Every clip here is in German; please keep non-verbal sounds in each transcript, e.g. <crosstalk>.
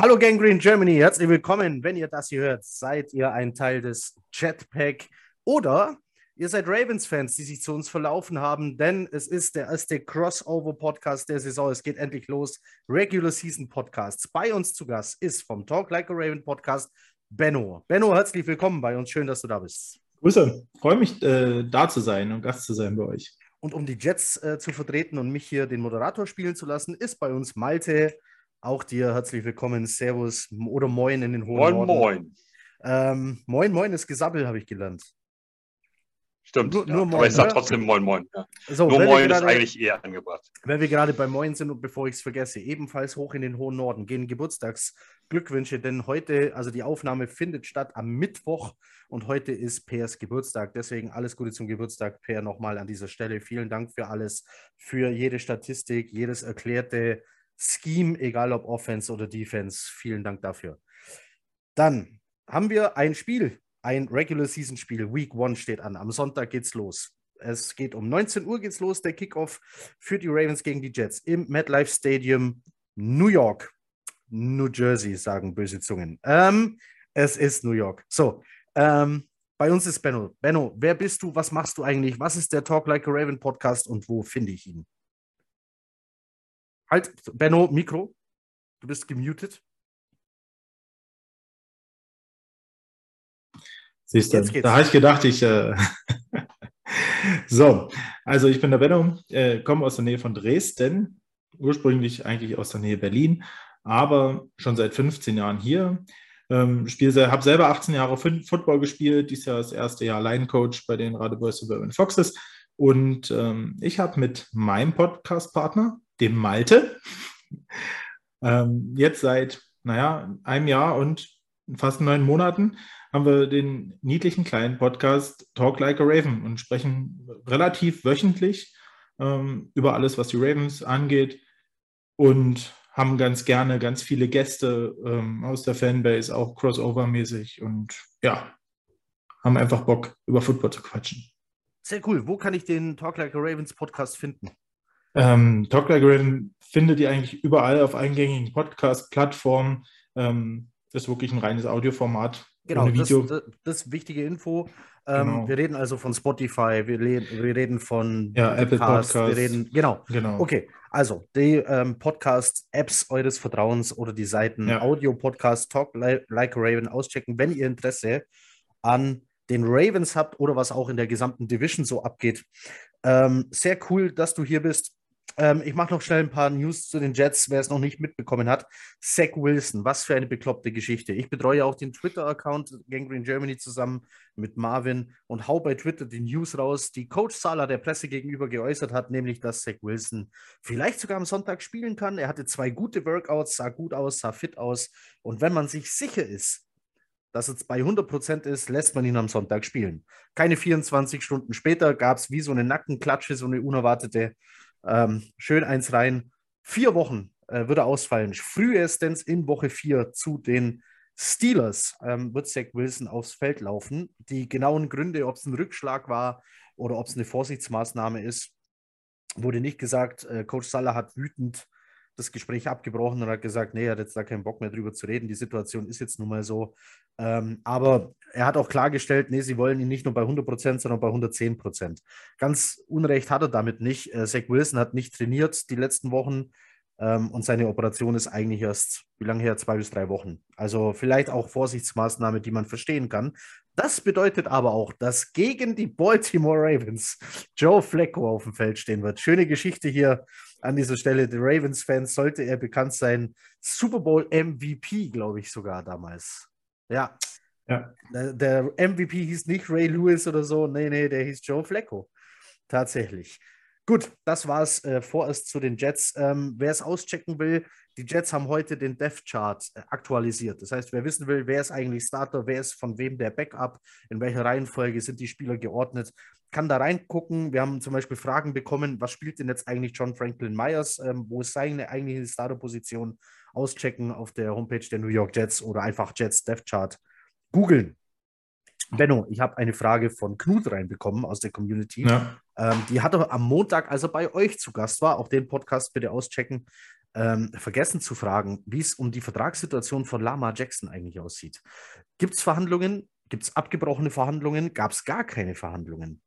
Hallo Gangrene Germany, herzlich willkommen. Wenn ihr das hier hört, seid ihr ein Teil des Jetpack oder ihr seid Ravens-Fans, die sich zu uns verlaufen haben, denn es ist der erste Crossover-Podcast der Saison. Es geht endlich los. Regular Season Podcasts. Bei uns zu Gast ist vom Talk Like a Raven Podcast Benno. Benno, herzlich willkommen bei uns. Schön, dass du da bist. Grüße, freue mich, äh, da zu sein und Gast zu sein bei euch. Und um die Jets äh, zu vertreten und mich hier den Moderator spielen zu lassen, ist bei uns Malte. Auch dir herzlich willkommen. Servus oder Moin in den hohen Moin, Norden. moin. Ähm, moin, moin ist Gesabbel, habe ich gelernt. Stimmt. Nur- ja. nur Moin, Aber ich sag ne? trotzdem Moin, Moin. Ja. So, Nur Moin ist gerade- eigentlich eher angebracht. Wenn wir gerade bei Moin sind und bevor ich es vergesse, ebenfalls hoch in den hohen Norden gehen Geburtstagsglückwünsche, denn heute, also die Aufnahme findet statt am Mittwoch und heute ist Pers Geburtstag. Deswegen alles Gute zum Geburtstag, Per, nochmal an dieser Stelle. Vielen Dank für alles, für jede Statistik, jedes erklärte Scheme, egal ob Offense oder Defense. Vielen Dank dafür. Dann haben wir ein Spiel, ein Regular Season Spiel. Week One steht an. Am Sonntag geht's los. Es geht um 19 Uhr geht's los, der Kickoff für die Ravens gegen die Jets im MetLife Stadium, New York. New Jersey, sagen böse Zungen. Ähm, es ist New York. So, ähm, bei uns ist Benno. Benno, wer bist du? Was machst du eigentlich? Was ist der Talk Like a Raven Podcast und wo finde ich ihn? Halt, Benno, Mikro. Du bist gemutet. Siehst du, da habe ich gedacht, ich. Äh <laughs> so, also ich bin der Benno, äh, komme aus der Nähe von Dresden, ursprünglich eigentlich aus der Nähe Berlin, aber schon seit 15 Jahren hier. Ähm, habe selber 18 Jahre Football gespielt, dieses Jahr das erste Jahr Line-Coach bei den Radebeul Suburban Foxes. Und ähm, ich habe mit meinem Podcast-Partner, dem Malte, ähm, jetzt seit, naja, einem Jahr und fast neun Monaten haben wir den niedlichen kleinen Podcast Talk Like a Raven und sprechen relativ wöchentlich ähm, über alles, was die Ravens angeht und haben ganz gerne ganz viele Gäste ähm, aus der Fanbase, auch crossover-mäßig und ja, haben einfach Bock, über Football zu quatschen. Sehr cool. Wo kann ich den Talk Like a Ravens Podcast finden? Ähm, Talk Like a Raven findet ihr eigentlich überall auf eingängigen Podcast-Plattformen. Ähm, ist wirklich ein reines Audioformat. Genau, ohne das, Video. das, das ist wichtige Info. Ähm, Genau. Wir reden also von Spotify, wir, le wir reden von Ja, Apple Podcasts, wir reden, genau. genau. Okay, also die ähm, Podcast-Apps eures Vertrauens oder die Seiten Ja. Audio-Podcast Talk Li Like a Raven auschecken, wenn ihr Interesse an den Ravens habt oder was auch in der gesamten Division so abgeht. Ähm, sehr cool, dass du hier bist. Ähm, ich mache noch schnell ein paar News zu den Jets, wer es noch nicht mitbekommen hat. Zach Wilson, was für eine bekloppte Geschichte. Ich betreue auch den Twitter-Account Gangrene Germany zusammen mit Marvin und hau bei Twitter die News raus, die Coach Sala der Presse gegenüber geäußert hat, nämlich dass Zach Wilson vielleicht sogar am Sonntag spielen kann. Er hatte zwei gute Workouts, sah gut aus, sah fit aus. Und wenn man sich sicher ist, dass es bei 100% ist, lässt man ihn am Sonntag spielen. Keine 24 Stunden später gab es wie so eine Nackenklatsche, so eine unerwartete, ähm, schön eins rein. Vier Wochen äh, würde ausfallen. Frühestens in Woche vier zu den Steelers ähm, wird Zach Wilson aufs Feld laufen. Die genauen Gründe, ob es ein Rückschlag war oder ob es eine Vorsichtsmaßnahme ist, wurde nicht gesagt. Äh, Coach Salah hat wütend das Gespräch abgebrochen und hat gesagt, nee, er hat jetzt da keinen Bock mehr drüber zu reden. Die Situation ist jetzt nun mal so. Ähm, aber er hat auch klargestellt, nee, sie wollen ihn nicht nur bei 100 Prozent, sondern bei 110 Prozent. Ganz Unrecht hat er damit nicht. Äh, Zach Wilson hat nicht trainiert die letzten Wochen ähm, und seine Operation ist eigentlich erst, wie lange her? Zwei bis drei Wochen. Also vielleicht auch Vorsichtsmaßnahme, die man verstehen kann. Das bedeutet aber auch, dass gegen die Baltimore Ravens Joe Flacco auf dem Feld stehen wird. Schöne Geschichte hier an dieser Stelle. Der Ravens-Fans sollte er bekannt sein. Super Bowl MVP, glaube ich sogar damals. Ja. Ja. Der, der MVP hieß nicht Ray Lewis oder so. Nee, nee, der hieß Joe Flacco. Tatsächlich. Gut, das war es äh, vorerst zu den Jets. Ähm, wer es auschecken will, die Jets haben heute den Death Chart äh, aktualisiert. Das heißt, wer wissen will, wer ist eigentlich Starter, wer ist von wem der Backup, in welcher Reihenfolge sind die Spieler geordnet, kann da reingucken. Wir haben zum Beispiel Fragen bekommen, was spielt denn jetzt eigentlich John Franklin Myers? Ähm, wo ist seine eigentliche Starterposition? Auschecken auf der Homepage der New York Jets oder einfach Jets Death Chart googeln. Benno, ich habe eine Frage von Knut reinbekommen aus der Community. Ja. Ähm, die hat er am Montag, als er bei euch zu Gast war, auch den Podcast bitte auschecken, ähm, vergessen zu fragen, wie es um die Vertragssituation von Lama Jackson eigentlich aussieht. Gibt es Verhandlungen? Gibt es abgebrochene Verhandlungen? Gab es gar keine Verhandlungen?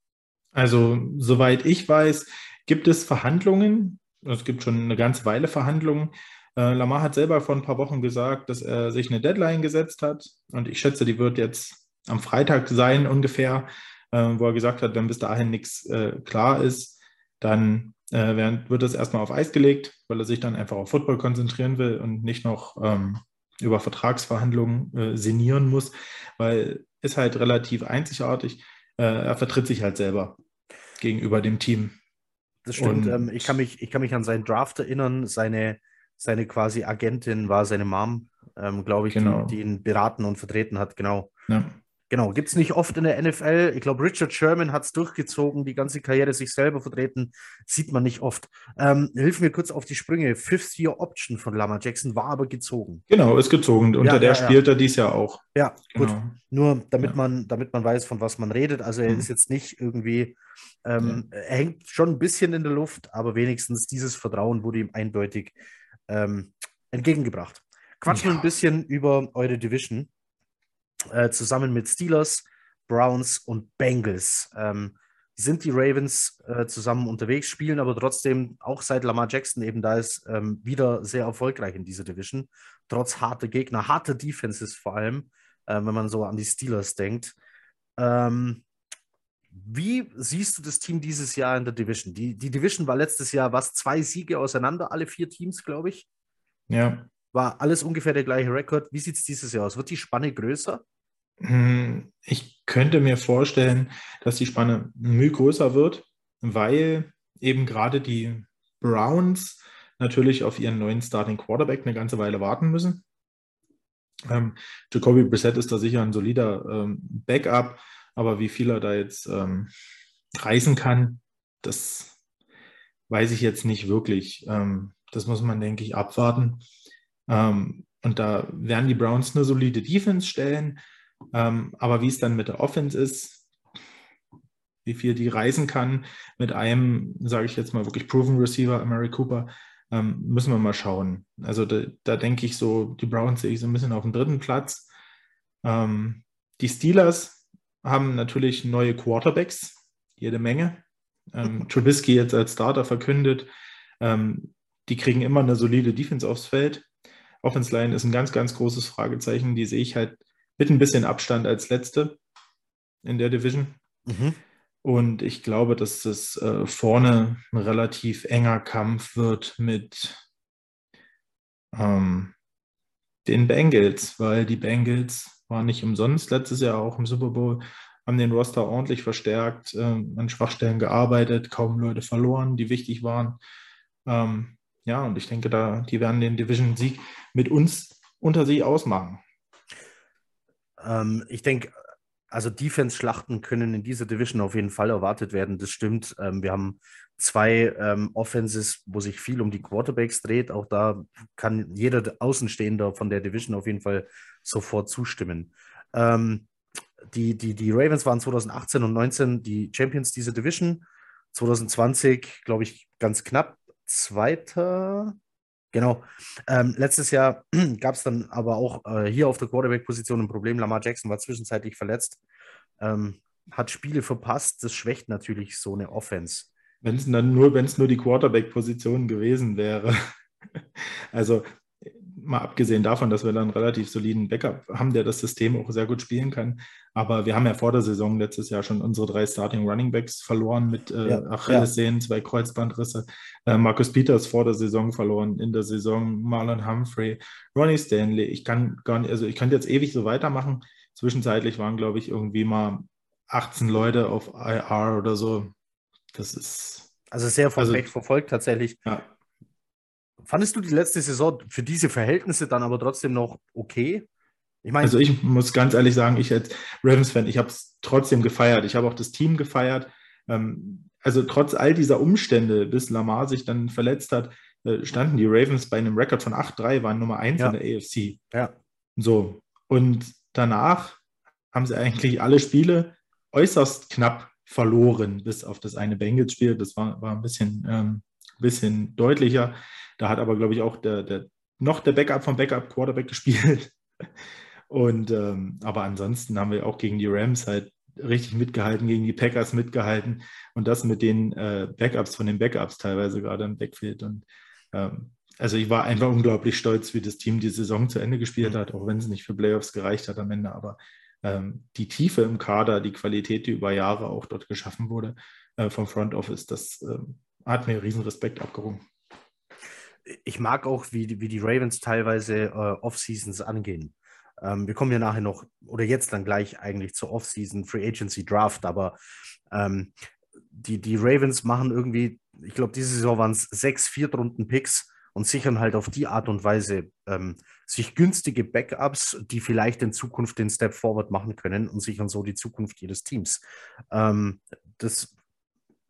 Also, soweit ich weiß, gibt es Verhandlungen. Es gibt schon eine ganze Weile Verhandlungen. Äh, Lamar hat selber vor ein paar Wochen gesagt, dass er sich eine Deadline gesetzt hat. Und ich schätze, die wird jetzt am Freitag sein ungefähr, äh, wo er gesagt hat, wenn bis dahin nichts äh, klar ist, dann äh, wird das erstmal auf Eis gelegt, weil er sich dann einfach auf Football konzentrieren will und nicht noch ähm, über Vertragsverhandlungen äh, sinnieren muss, weil ist halt relativ einzigartig. Äh, er vertritt sich halt selber gegenüber dem Team. Das stimmt. Ähm, ich, kann mich, ich kann mich an seinen Draft erinnern. Seine, seine quasi Agentin war seine Mom, ähm, glaube ich, genau. die, die, ihn beraten und vertreten hat. Genau. Ja. Genau, gibt es nicht oft in der NFL. Ich glaube, Richard Sherman hat es durchgezogen, die ganze Karriere sich selber vertreten. Sieht man nicht oft. Ähm, hilf mir kurz auf die Sprünge. Fifth Year Option von Lama Jackson war aber gezogen. Genau, ist gezogen. Unter ja, der ja, spielt ja. er dies Jahr auch. Ja, genau. gut. Nur damit, man, damit man weiß, von was man redet. Also er mhm. ist jetzt nicht irgendwie, ähm, er hängt schon ein bisschen in der Luft, aber wenigstens dieses Vertrauen wurde ihm eindeutig ähm, entgegengebracht. Quatschen wir ein bisschen über eure Division. Äh, zusammen mit Steelers, Browns und Bengals. Ähm, sind die Ravens äh, zusammen unterwegs, spielen aber trotzdem auch seit Lamar Jackson eben da ist, ähm, wieder sehr erfolgreich in dieser Division. Trotz harter Gegner, harte Defenses vor allem, äh, wenn man so an die Steelers denkt. Ähm, wie siehst du das Team dieses Jahr in der Division? Die, die Division war letztes Jahr was, zwei Siege auseinander, alle vier Teams, glaube ich. Ja. War alles ungefähr der gleiche Rekord. Wie sieht es dieses Jahr aus? Wird die Spanne größer? Hm, ich könnte mir vorstellen, dass die Spanne müh größer wird, weil eben gerade die Browns natürlich auf ihren neuen Starting Quarterback eine ganze Weile warten müssen. Ähm, Jacoby Brissett ist da sicher ein solider ähm, Backup, aber wie viel er da jetzt ähm, reißen kann, das weiß ich jetzt nicht wirklich. Ähm, das muss man, denke ich, abwarten. Ähm, und da werden die Browns eine solide Defense stellen. Ähm, aber wie es dann mit der Offense ist, wie viel die reisen kann mit einem, sage ich jetzt mal wirklich proven Receiver, Mary Cooper, ähm, müssen wir mal schauen. Also da, da, denke ich so, die Browns sehe ich so ein bisschen auf dem dritten Platz. Ähm, die Steelers haben natürlich neue Quarterbacks, jede Menge. Ähm, <laughs> Trubisky jetzt als Starter verkündet. Ähm, die kriegen immer eine solide Defense aufs Feld. Offense Line ist ein ganz, ganz großes Fragezeichen. Die sehe ich halt mit ein bisschen Abstand als letzte in der Division. Mhm. Und ich glaube, dass das äh, vorne ein relativ enger Kampf wird mit ähm, den Bengals, weil die Bengals waren nicht umsonst letztes Jahr auch im Super Bowl, haben den Roster ordentlich verstärkt, äh, an Schwachstellen gearbeitet, kaum Leute verloren, die wichtig waren. Ähm, ja, und ich denke, da, die werden den Division-Sieg mit uns unter sich ausmachen. Ähm, ich denke, also Defense-Schlachten können in dieser Division auf jeden Fall erwartet werden. Das stimmt. Ähm, wir haben zwei ähm, Offenses, wo sich viel um die Quarterbacks dreht. Auch da kann jeder Außenstehender von der Division auf jeden Fall sofort zustimmen. Ähm, die, die, die Ravens waren 2018 und 2019 die Champions dieser Division. 2020, glaube ich, ganz knapp Zweiter. Genau. Ähm, letztes Jahr <clears throat> gab es dann aber auch äh, hier auf der Quarterback-Position ein Problem. Lamar Jackson war zwischenzeitlich verletzt, ähm, hat Spiele verpasst. Das schwächt natürlich so eine Offense. Wenn es nur, wenn es nur die Quarterback-Position gewesen wäre. <laughs> also mal abgesehen davon, dass wir dann einen relativ soliden Backup haben, der das System auch sehr gut spielen kann. Aber wir haben ja vor der Saison letztes Jahr schon unsere drei Starting Running Backs verloren mit äh, ja, Achillessehnen, ja. zwei Kreuzbandrisse. Äh, Markus Peters vor der Saison verloren, in der Saison Marlon Humphrey, Ronnie Stanley. Ich kann gar nicht, also ich könnte jetzt ewig so weitermachen. Zwischenzeitlich waren, glaube ich, irgendwie mal 18 Leute auf IR oder so. Das ist. Also sehr also, verfolgt tatsächlich. Ja. Fandest du die letzte Saison für diese Verhältnisse dann aber trotzdem noch okay? Ich meine, also ich muss ganz ehrlich sagen, ich als Ravens-Fan, ich habe es trotzdem gefeiert. Ich habe auch das Team gefeiert. Ähm, also trotz all dieser Umstände, bis Lamar sich dann verletzt hat, äh, standen die Ravens bei einem Rekord von 8-3, waren Nummer 1 ja. in der AFC. Ja. So. Und danach haben sie eigentlich alle Spiele äußerst knapp verloren, bis auf das eine Bengals-Spiel. Das war, war ein bisschen ähm, bisschen deutlicher. Da hat aber, glaube ich, auch der, der noch der Backup vom Backup Quarterback gespielt. <laughs> Und ähm, aber ansonsten haben wir auch gegen die Rams halt richtig mitgehalten, gegen die Packers mitgehalten und das mit den äh, Backups von den Backups teilweise gerade im Backfield. Und ähm, also ich war einfach unglaublich stolz, wie das Team die Saison zu Ende gespielt hat, auch wenn es nicht für Playoffs gereicht hat am Ende. Aber ähm, die Tiefe im Kader, die Qualität, die über Jahre auch dort geschaffen wurde äh, vom Front Office, das ähm, hat mir riesen Respekt abgerungen. Ich mag auch, wie, wie die Ravens teilweise äh, Off-Seasons angehen. Ähm, wir kommen ja nachher noch, oder jetzt dann gleich eigentlich zur Off-Season Free Agency Draft, aber ähm, die, die Ravens machen irgendwie, ich glaube, diese Saison waren es sechs Viertrunden-Picks und sichern halt auf die Art und Weise ähm, sich günstige Backups, die vielleicht in Zukunft den Step Forward machen können und sichern so die Zukunft ihres Teams. Ähm, das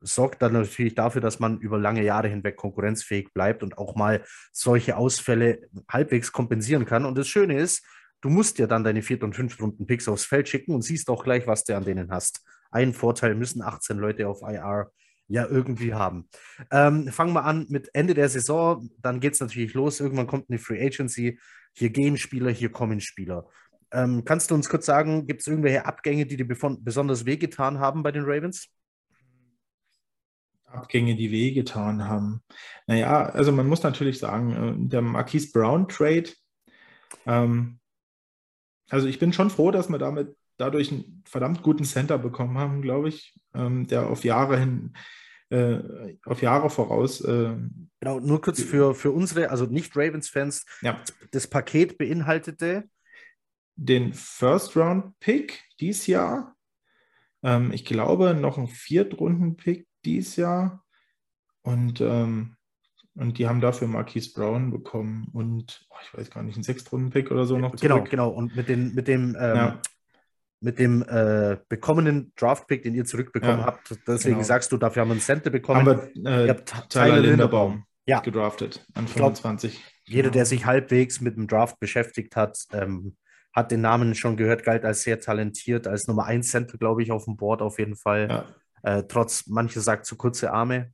sorgt dann natürlich dafür, dass man über lange Jahre hinweg konkurrenzfähig bleibt und auch mal solche Ausfälle halbwegs kompensieren kann. Und das Schöne ist, du musst ja dann deine vierten und fünften Runden Picks aufs Feld schicken und siehst auch gleich, was du an denen hast. Einen Vorteil müssen 18 Leute auf IR ja irgendwie haben. Ähm, fangen wir an mit Ende der Saison, dann geht es natürlich los. Irgendwann kommt eine Free Agency. Hier gehen Spieler, hier kommen Spieler. Ähm, kannst du uns kurz sagen, gibt es irgendwelche Abgänge, die dir besonders wehgetan haben bei den Ravens? Abgänge, die wehgetan haben. Naja, also man muss natürlich sagen, äh, der Marquise Brown Trade, ähm, also ich bin schon froh, dass wir damit dadurch einen verdammt guten Center bekommen haben, glaube ich, ähm, der auf Jahre hin, äh, auf Jahre voraus. Äh, genau, nur kurz für, für unsere, also nicht Ravens-Fans, ja. das Paket beinhaltete den First-Round-Pick dieses Jahr. Ähm, ich glaube, noch ein Viertrunden-Pick dieses Jahr. Und ähm, und die haben dafür Marquise Brown bekommen und oh, ich weiß gar nicht, einen Sechstrunden-Pick oder so noch. Genau, zurück. Genau, genau. Und mit, den, mit dem, ähm, ja. mit dem äh, bekommenen Draft-Pick, den ihr zurückbekommen ja, habt, deswegen genau. sagst du, dafür haben wir einen Center bekommen. Haben wir äh, ihr habt Tyler Linderbaum ja. gedraftet an 25. Glaub, jeder, der sich halbwegs mit dem Draft beschäftigt hat, ähm, hat den Namen schon gehört, galt als sehr talentiert, als Nummer 1 Center, glaube ich, auf dem Board auf jeden Fall. Äh, trotz, manche sagt zu kurze Arme.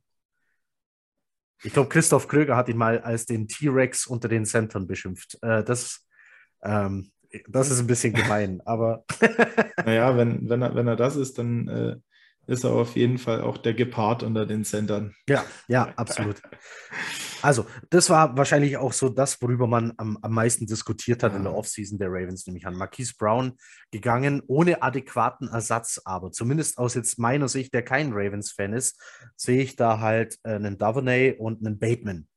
Ich glaube, Christoph Kröger hat ihn mal als den T-Rex unter den Centern beschimpft. Äh, das, ähm, das ist ein bisschen gemein, aber. <laughs> naja, wenn, wenn, er, wenn er das ist, dann äh, ist er auf jeden Fall auch der Gepard unter den Centern. Ja, ja, absolut. Also, das war wahrscheinlich auch so das, worüber man am, am meisten diskutiert hat ja. in der Offseason der Ravens, nämlich an Marquise Brown gegangen, ohne adäquaten Ersatz. Aber zumindest aus jetzt meiner Sicht, der kein Ravens-Fan ist, sehe ich da halt äh, einen Davonay und einen Bateman.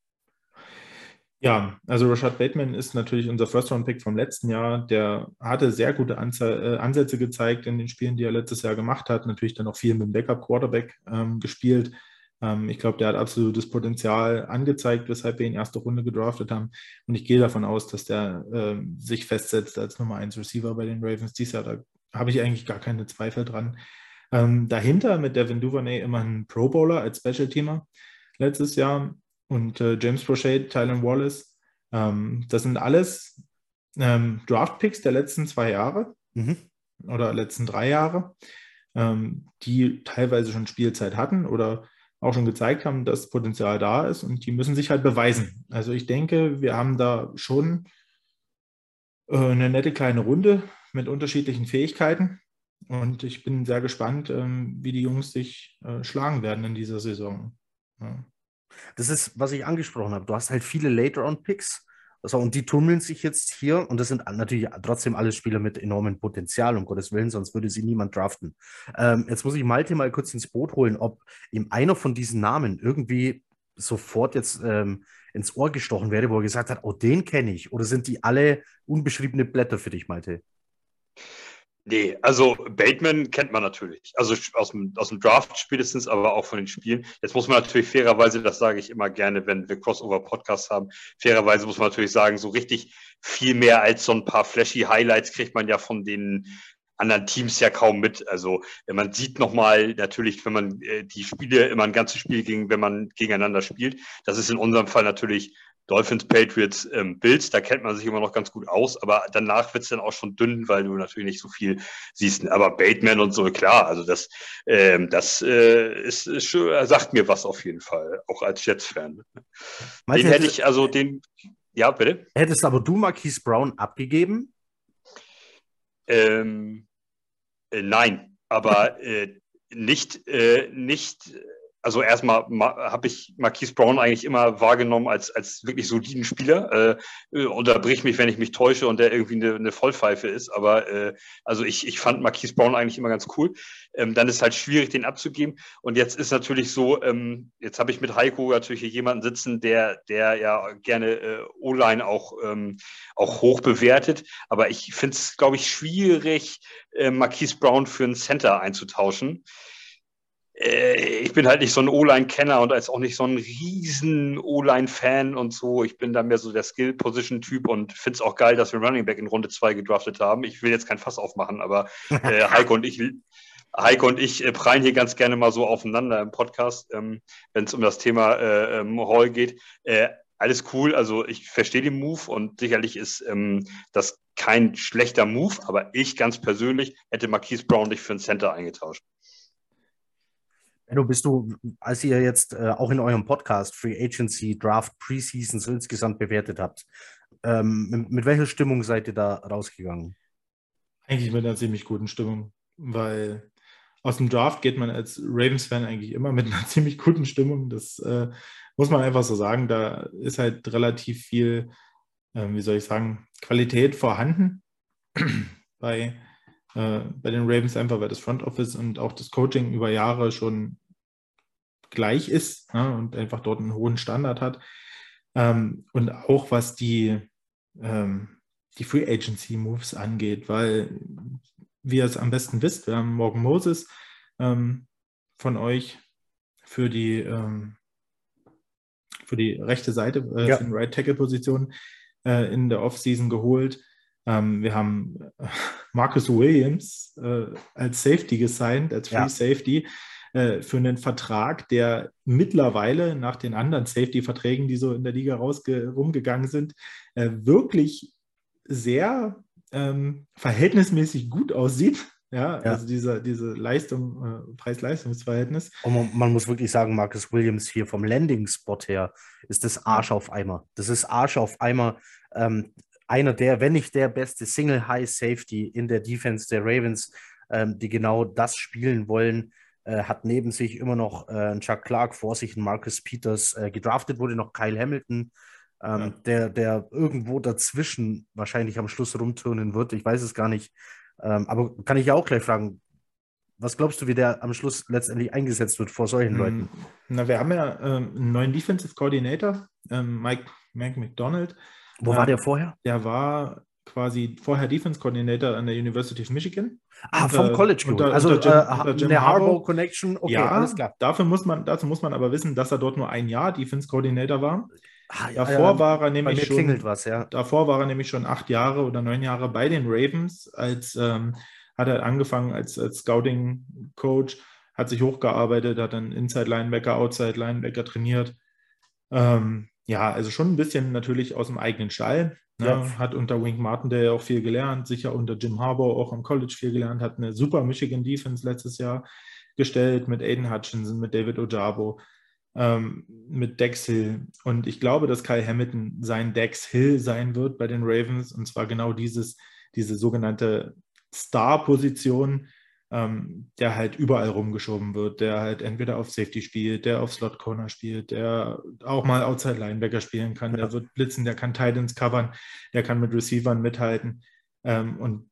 Ja, also Rashad Bateman ist natürlich unser First-Round-Pick vom letzten Jahr. Der hatte sehr gute Anze äh, Ansätze gezeigt in den Spielen, die er letztes Jahr gemacht hat. Natürlich dann auch viel mit dem Backup-Quarterback ähm, gespielt. Ähm, ich glaube, der hat absolutes Potenzial angezeigt, weshalb wir ihn erste Runde gedraftet haben. Und ich gehe davon aus, dass der äh, sich festsetzt als Nummer 1 Receiver bei den Ravens dieses Jahr. Da habe ich eigentlich gar keine Zweifel dran. Ähm, dahinter mit Devin Duvernay immer ein Pro Bowler als Special Teamer letztes Jahr und äh, James Prochet, Tylen Wallace. Ähm, das sind alles ähm, Draft Picks der letzten zwei Jahre mhm. oder letzten drei Jahre, ähm, die teilweise schon Spielzeit hatten oder auch schon gezeigt haben, dass Potenzial da ist und die müssen sich halt beweisen. Also ich denke, wir haben da schon äh, eine nette kleine Runde mit unterschiedlichen Fähigkeiten und ich bin sehr gespannt, ähm, wie die Jungs sich äh, schlagen werden in dieser Saison. Ja. Das ist, was ich angesprochen habe. Du hast halt viele Later-on-Picks also, und die tummeln sich jetzt hier und das sind natürlich trotzdem alles Spieler mit enormem Potenzial, um Gottes Willen, sonst würde sie niemand draften. Ähm, jetzt muss ich Malte mal kurz ins Boot holen, ob ihm einer von diesen Namen irgendwie sofort jetzt ähm, ins Ohr gestochen wäre, wo er gesagt hat, oh, den kenne ich. Oder sind die alle unbeschriebene Blätter für dich, Malte? Nee, also Bateman kennt man natürlich. Also aus dem, aus dem Draft spätestens, aber auch von den Spielen. Jetzt muss man natürlich fairerweise, das sage ich immer gerne, wenn wir Crossover-Podcasts haben, fairerweise muss man natürlich sagen, so richtig viel mehr als so ein paar flashy Highlights kriegt man ja von den anderen Teams ja kaum mit. Also man sieht nochmal natürlich, wenn man äh, die Spiele immer ein ganzes Spiel gegen, wenn man gegeneinander spielt, das ist in unserem Fall natürlich Dolphins, Patriots, ähm, Bills, da kennt man sich immer noch ganz gut aus, aber danach wird es dann auch schon dünn, weil du natürlich nicht so viel siehst. Aber Bateman und so, klar, also das, ähm, das äh, ist, ist schon, sagt mir was auf jeden Fall, auch als Jets-Fan. Den hätte ich, also den, ja, bitte. Hättest aber du Marquise Brown abgegeben? Ähm, äh, nein, aber äh, nicht, äh, nicht also erstmal habe ich Marquise Brown eigentlich immer wahrgenommen als, als wirklich soliden Spieler. Äh, unterbrich mich, wenn ich mich täusche und der irgendwie eine, eine Vollpfeife ist. Aber äh, also ich, ich fand Marquise Brown eigentlich immer ganz cool. Ähm, dann ist halt schwierig, den abzugeben. Und jetzt ist natürlich so, ähm, jetzt habe ich mit Heiko natürlich hier jemanden sitzen, der, der ja gerne äh, O-Line auch, ähm, auch hoch bewertet. Aber ich finde es, glaube ich, schwierig, äh, Marquise Brown für einen Center einzutauschen. Äh, ich bin halt nicht so ein O-Line-Kenner und als auch nicht so ein riesen O-Line-Fan und so. Ich bin da mehr so der Skill-Position-Typ und finde es auch geil, dass wir Running Back in Runde 2 gedraftet haben. Ich will jetzt kein Fass aufmachen, aber äh, <laughs> Heiko und ich Heiko und ich äh, prallen hier ganz gerne mal so aufeinander im Podcast, ähm, wenn es um das Thema äh, ähm, Hall geht. Äh, alles cool, also ich verstehe den Move und sicherlich ist ähm, das kein schlechter Move, aber ich ganz persönlich hätte Marquise Brown nicht für einen Center eingetauscht. Benno, bist du, als ihr jetzt äh, auch in eurem Podcast Free Agency, Draft, Preseason so insgesamt bewertet habt, ähm, mit, mit, welcher Stimmung seid ihr da rausgegangen? Eigentlich mit einer ziemlich guten Stimmung, weil aus dem Draft geht man als Ravens-Fan eigentlich immer mit <laughs> einer ziemlich guten Stimmung. Das äh, muss man einfach so sagen. Da ist halt relativ viel, äh, wie soll ich sagen, Qualität vorhanden <clears throat> bei, äh, bei den Ravens, einfach weil das Front Office und auch das Coaching über Jahre schon gleich ist ja, und einfach dort einen hohen Standard hat. Ähm, und auch was die, ähm, die Free Agency Moves angeht, weil, wie ihr es am besten wisst, wir haben Morgan Moses ähm, von euch für die, ähm, für die rechte Seite, äh, ja. für die Right Tackle Position äh, in der Offseason geholt. Ähm, wir haben Marcus Williams äh, als Safety gesigned, als Free ja. Safety. Äh, für einen Vertrag, der mittlerweile nach den anderen Safety-Verträgen, die so in der Liga rumgegangen sind, äh, wirklich sehr ähm, verhältnismäßig gut aussieht. Ja, ja, also diese, diese Leistung, äh, Preis-Leistungs-Verhältnis. Und man, man, muss wirklich sagen, Marcus Williams hier vom Landing-Spot her ist das Arsch auf Eimer. Das ist Arsch auf Eimer. Ähm, einer der, wenn nicht der beste Single-High-Safety in der Defense der Ravens, ähm, die genau das spielen wollen äh, hat neben sich immer noch äh, Chuck Clark, vor sich einen Marcus Peters. Äh, gedraftet wurde noch Kyle Hamilton, ähm, ja. der, der irgendwo dazwischen wahrscheinlich am Schluss rumturnen wird. Ich weiß es gar nicht. Ähm, aber kann ich ja auch gleich fragen, was glaubst du, wie der am Schluss letztendlich eingesetzt wird vor solchen hm, Leuten? Na, wir haben ja ähm, einen neuen Defensive Coordinator, ähm, Mike, Mike McDonald. Wo war der vorher? Der war quasi vorher Defense Coordinator an der University of Michigan. Ah, vom äh, College unter, Also unter Jim, äh, eine Harbaugh Connection. Okay, ja, alles klar. Dafür muss man, dazu muss man aber wissen, dass er dort nur ein Jahr Defense Coordinator war. Ah, ja, davor ja, war er nämlich schon. Was, ja. Davor war er nämlich schon acht Jahre oder neun Jahre bei den Ravens. Als ähm, hat er angefangen als, als Scouting Coach, hat sich hochgearbeitet, hat dann Inside Linebacker, Outside Linebacker trainiert. Ähm, ja, also schon ein bisschen natürlich aus dem eigenen Stall. Ne? Ja. Hat unter Wink Martindale auch viel gelernt, sicher unter Jim Harbour auch am College viel gelernt, hat eine super Michigan Defense letztes Jahr gestellt mit Aiden Hutchinson, mit David Ojabo, ähm, mit Dex Hill. Und ich glaube, dass Kyle Hamilton sein Dex Hill sein wird bei den Ravens. Und zwar genau dieses, diese sogenannte Star-Position, ähm, der halt überall rumgeschoben wird, der halt entweder auf Safety spielt, der auf Slot Corner spielt, der auch mal Outside Linebacker spielen kann, der wird blitzen, der kann Titans covern, der kann mit Receivern mithalten. Ähm, und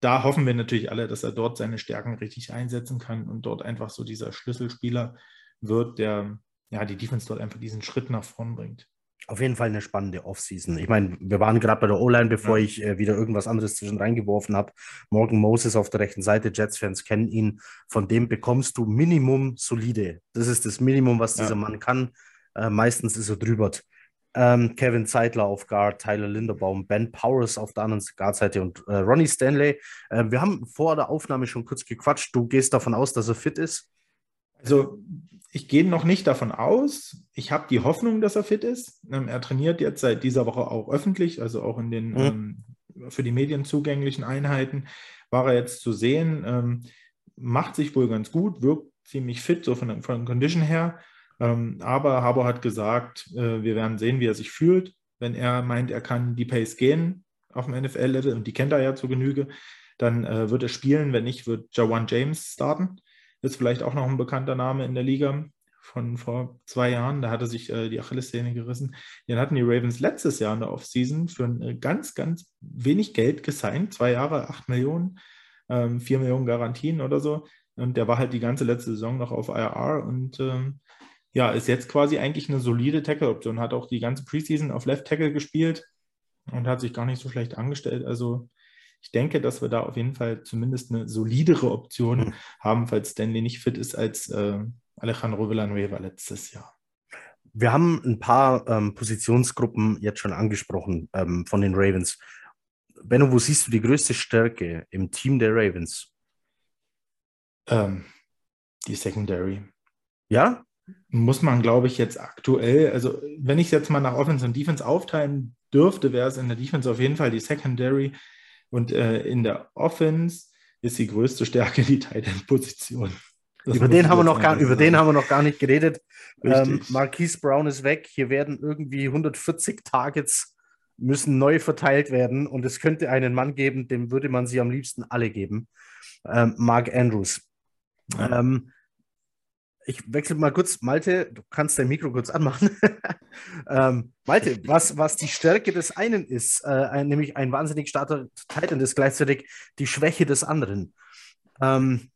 da hoffen wir natürlich alle, dass er dort seine Stärken richtig einsetzen kann und dort einfach so dieser Schlüsselspieler wird, der ja die Defense dort einfach diesen Schritt nach vorn bringt auf jeden Fall eine spannende Offseason. Ich meine, wir waren gerade bei der O-Line, bevor ja. ich äh, wieder irgendwas anderes zwischen reingeworfen habe. Morgan Moses auf der rechten Seite, Jets-Fans kennen ihn. Von dem bekommst du Minimum solide. Das ist das Minimum, was dieser ja. Mann kann. Äh, meistens ist er drüber. Ähm, Kevin Zeitler auf Guard, Tyler Linderbaum, Ben Powers auf der anderen Guard-Seite und äh, Ronnie Stanley. Äh, wir haben vor der Aufnahme schon kurz gequatscht. Du gehst davon aus, dass er fit ist? Also ich gehe noch nicht davon aus. Ich habe die Hoffnung, dass er fit ist. Ähm, er trainiert jetzt seit dieser Woche auch öffentlich, also auch in den mhm. ähm, für die Medien zugänglichen Einheiten war er jetzt zu sehen. Ähm, macht sich wohl ganz gut, wirkt ziemlich fit, so von, von der Condition her. Ähm, aber Harbour hat gesagt, äh, wir werden sehen, wie er sich fühlt. Wenn er meint, er kann die Pace gehen auf dem NFL-Level, und die kennt er ja zu Genüge, dann äh, wird er spielen. Wenn nicht, wird Jawan James starten. Ist vielleicht auch noch ein bekannter Name in der Liga von vor zwei Jahren. Da hat er sich äh, die Achillessehne gerissen. Den hatten die Ravens letztes Jahr in der Offseason für ein, ganz, ganz wenig Geld gesigned. Zwei Jahre, acht Millionen, ähm, vier Millionen Garantien oder so. Und der war halt die ganze letzte Saison noch auf IR und ähm, ja, ist jetzt quasi eigentlich eine solide Tackle-Option. Hat auch die ganze Preseason auf Left Tackle gespielt und hat sich gar nicht so schlecht angestellt. Also ich denke, dass wir da auf jeden Fall zumindest eine solidere Option mhm. haben, falls Stanley nicht fit ist als äh, Alejandro Villanueva letztes Jahr. Wir haben ein paar ähm, Positionsgruppen jetzt schon angesprochen ähm, von den Ravens. Benno, wo siehst du die größte Stärke im Team der Ravens? Ähm, die Secondary. Ja? Muss man, glaube ich, jetzt aktuell, also wenn ich es jetzt mal nach Offense und Defense aufteilen dürfte, wäre es in der Defense auf jeden Fall die Secondary. Und äh, in der Offense ist die größte Stärke die Tight End Position. über den, haben wir noch gar, über den haben wir noch gar nicht geredet. Ähm, Marquise Brown ist weg. Hier werden irgendwie 140 Targets müssen neu verteilt werden und es könnte einen Mann geben, dem würde man sie am liebsten alle geben. Ähm, Mark Andrews. Ja. Ähm, ich wechsle mal kurz, Malte, du kannst dein Mikro kurz anmachen. <laughs> ähm, Malte, was, was die Stärke des einen ist, äh, ein, nämlich ein wahnsinnig starker Titan, ist gleichzeitig die Schwäche des anderen. Ähm,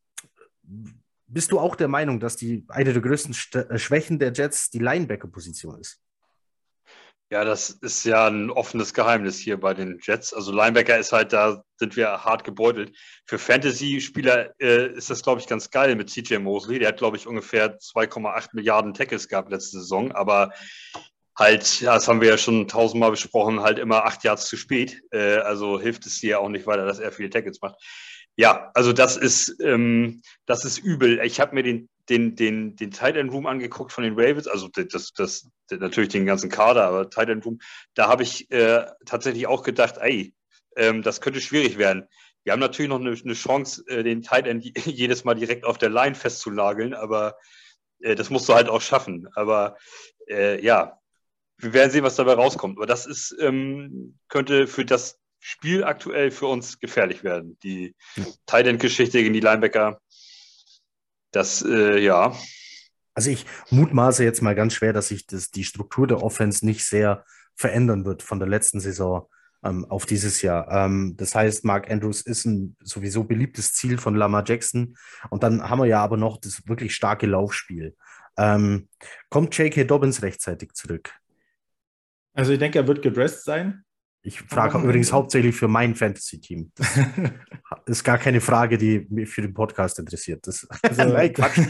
bist du auch der Meinung, dass die eine der größten St äh, Schwächen der Jets die Linebacker-Position ist? Ja, das ist ja ein offenes Geheimnis hier bei den Jets. Also Linebacker ist halt, da sind wir hart gebeutelt. Für Fantasy-Spieler äh, ist das, glaube ich, ganz geil mit CJ Mosley. Der hat, glaube ich, ungefähr 2,8 Milliarden Tackles gehabt letzte Saison, aber halt, ja, das haben wir ja schon tausendmal besprochen, halt immer acht Yards zu spät. Äh, also hilft es dir auch nicht weiter, dass er viele Tackles macht. Ja, also das ist, ähm, das ist übel. Ich habe mir den den, den, den Tight End Room angeguckt von den Ravens, also das, das, das natürlich den ganzen Kader, aber Tight End Room, da habe ich äh, tatsächlich auch gedacht, ey, ähm, das könnte schwierig werden. Wir haben natürlich noch eine, eine Chance, äh, den Tight End <laughs> jedes Mal direkt auf der Line festzulageln, aber äh, das musst du halt auch schaffen. Aber äh, ja, wir werden sehen, was dabei rauskommt. Aber das ist, ähm, könnte für das Spiel aktuell für uns gefährlich werden. Die Tight End-Geschichte gegen die Linebacker, das, äh, ja. Also ich mutmaße jetzt mal ganz schwer, dass sich das, die Struktur der Offense nicht sehr verändern wird von der letzten Saison ähm, auf dieses Jahr. Ähm, das heißt, Mark Andrews ist ein sowieso beliebtes Ziel von Lamar Jackson. Und dann haben wir ja aber noch das wirklich starke Laufspiel. Ähm, kommt J.K. Dobbins rechtzeitig zurück? Also ich denke, er wird gedressed sein. Ich frage übrigens hauptsächlich für mein Fantasy-Team. <laughs> ist gar keine Frage, die mich für den Podcast interessiert. Das, <laughs> also, Nein, <laughs> Quatsch.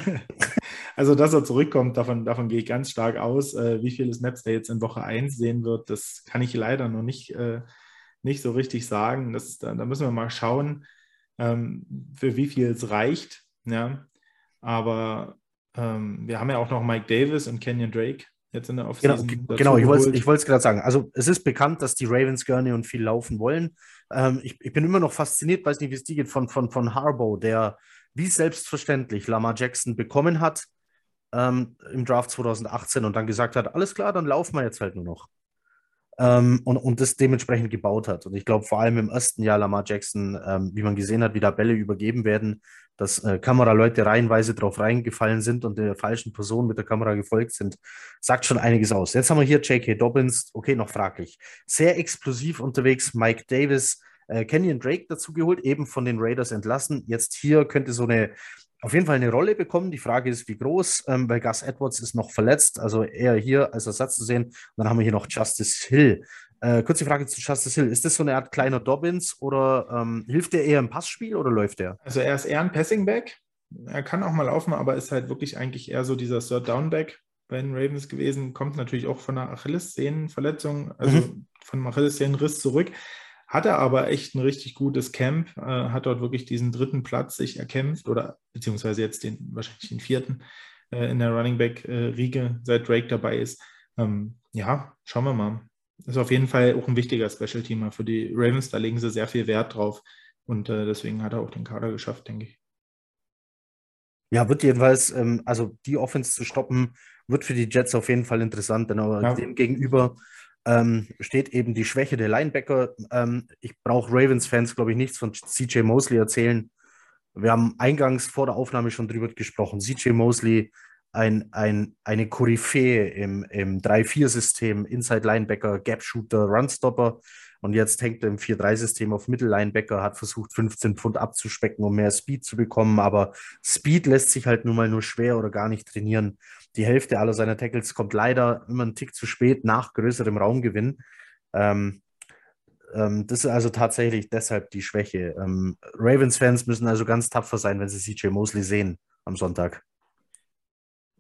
also, dass er zurückkommt, davon, davon gehe ich ganz stark aus. Äh, wie viele Snaps er jetzt in Woche 1 sehen wird, das kann ich leider noch nicht, äh, nicht so richtig sagen. Das, da, da müssen wir mal schauen, ähm, für wie viel es reicht. Ja? Aber ähm, wir haben ja auch noch Mike Davis und Kenyon Drake jetzt in der Offseason. Genau, genau ich wollte es gerade sagen. Also es ist bekannt, dass die Ravens gerne und viel laufen wollen. Ähm, ich, ich, bin immer noch fasziniert, weiß nicht, wie es dir geht, von, von, von Harbaugh, der wie selbstverständlich Lamar Jackson bekommen hat ähm, im Draft 2018 und dann gesagt hat, alles klar, dann laufen wir jetzt halt nur noch. Ähm, und, und das dementsprechend gebaut hat. Und ich glaube, vor allem im ersten Jahr Lamar Jackson, ähm, wie man gesehen hat, wie da Bälle übergeben werden, dass äh, Kameraleute reihenweise drauf reingefallen sind und der falschen Person mit der Kamera gefolgt sind, sagt schon einiges aus. Jetzt haben wir hier J.K. Dobbins, okay, noch fraglich. Sehr explosiv unterwegs, Mike Davis, äh, Kenyon Drake dazu geholt, eben von den Raiders entlassen. Jetzt hier könnte so eine auf jeden Fall eine Rolle bekommen. Die Frage ist, wie groß, ähm, weil Gus Edwards ist noch verletzt, also eher hier als Ersatz zu sehen. Und dann haben wir hier noch Justice Hill. Äh, kurze Frage zu Justice Hill. Ist das so eine Art kleiner Dobbins oder ähm, hilft der eher im Passspiel oder läuft der? Also er ist eher ein Passing-Back. Er kann auch mal laufen, aber ist halt wirklich eigentlich eher so dieser Third-Down-Back bei den Ravens gewesen. Kommt natürlich auch von einer Achillessehnenverletzung, also mhm. von einem Achillessehnenriss zurück. Hatte aber echt ein richtig gutes Camp, äh, hat dort wirklich diesen dritten Platz sich erkämpft oder beziehungsweise jetzt den wahrscheinlich den vierten äh, in der Running Back äh, Riege, seit Drake dabei ist. Ähm, ja, schauen wir mal. Ist auf jeden Fall auch ein wichtiger Special-Teamer für die Ravens. Da legen sie sehr viel Wert drauf. Und äh, deswegen hat er auch den Kader geschafft, denke ich. Ja, wird jedenfalls, ähm, also die Offense zu stoppen, wird für die Jets auf jeden Fall interessant, denn aber ja. dem gegenüber ähm, steht eben die Schwäche der Linebacker. Ähm, ich brauche Ravens-Fans, glaube ich, nichts von CJ Mosley erzählen. Wir haben eingangs vor der Aufnahme schon drüber gesprochen. CJ Mosley ein, ein, eine Koryphäe im, im 3-4-System, Inside Linebacker, Gap Shooter, Runstopper. Und jetzt hängt er im 4-3-System auf Mittellinebacker, hat versucht, 15 Pfund abzuspecken, um mehr Speed zu bekommen. Aber Speed lässt sich halt nun mal nur schwer oder gar nicht trainieren. Die Hälfte aller seiner Tackles kommt leider immer einen Tick zu spät nach größerem Raumgewinn. Ähm, ähm, das ist also tatsächlich deshalb die Schwäche. Ähm, Ravens-Fans müssen also ganz tapfer sein, wenn sie CJ Mosley sehen am Sonntag.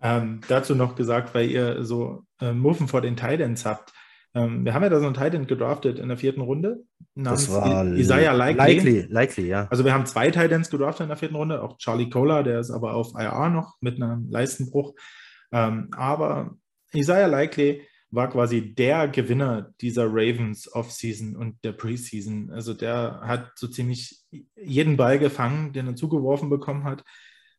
Ähm, dazu noch gesagt, weil ihr so äh, Muffen vor den Titans habt. Ähm, wir haben ja da so einen Titan gedraftet in der vierten Runde. Das war Isaiah Likely. Likely, Likely, ja. Also wir haben zwei Titans gedraftet in der vierten Runde, auch Charlie Kohler, der ist aber auf IR noch mit einem Leistenbruch. Ähm, aber Isaiah Likely war quasi der Gewinner dieser Ravens Offseason und der Preseason. Also der hat so ziemlich jeden Ball gefangen, den er zugeworfen bekommen hat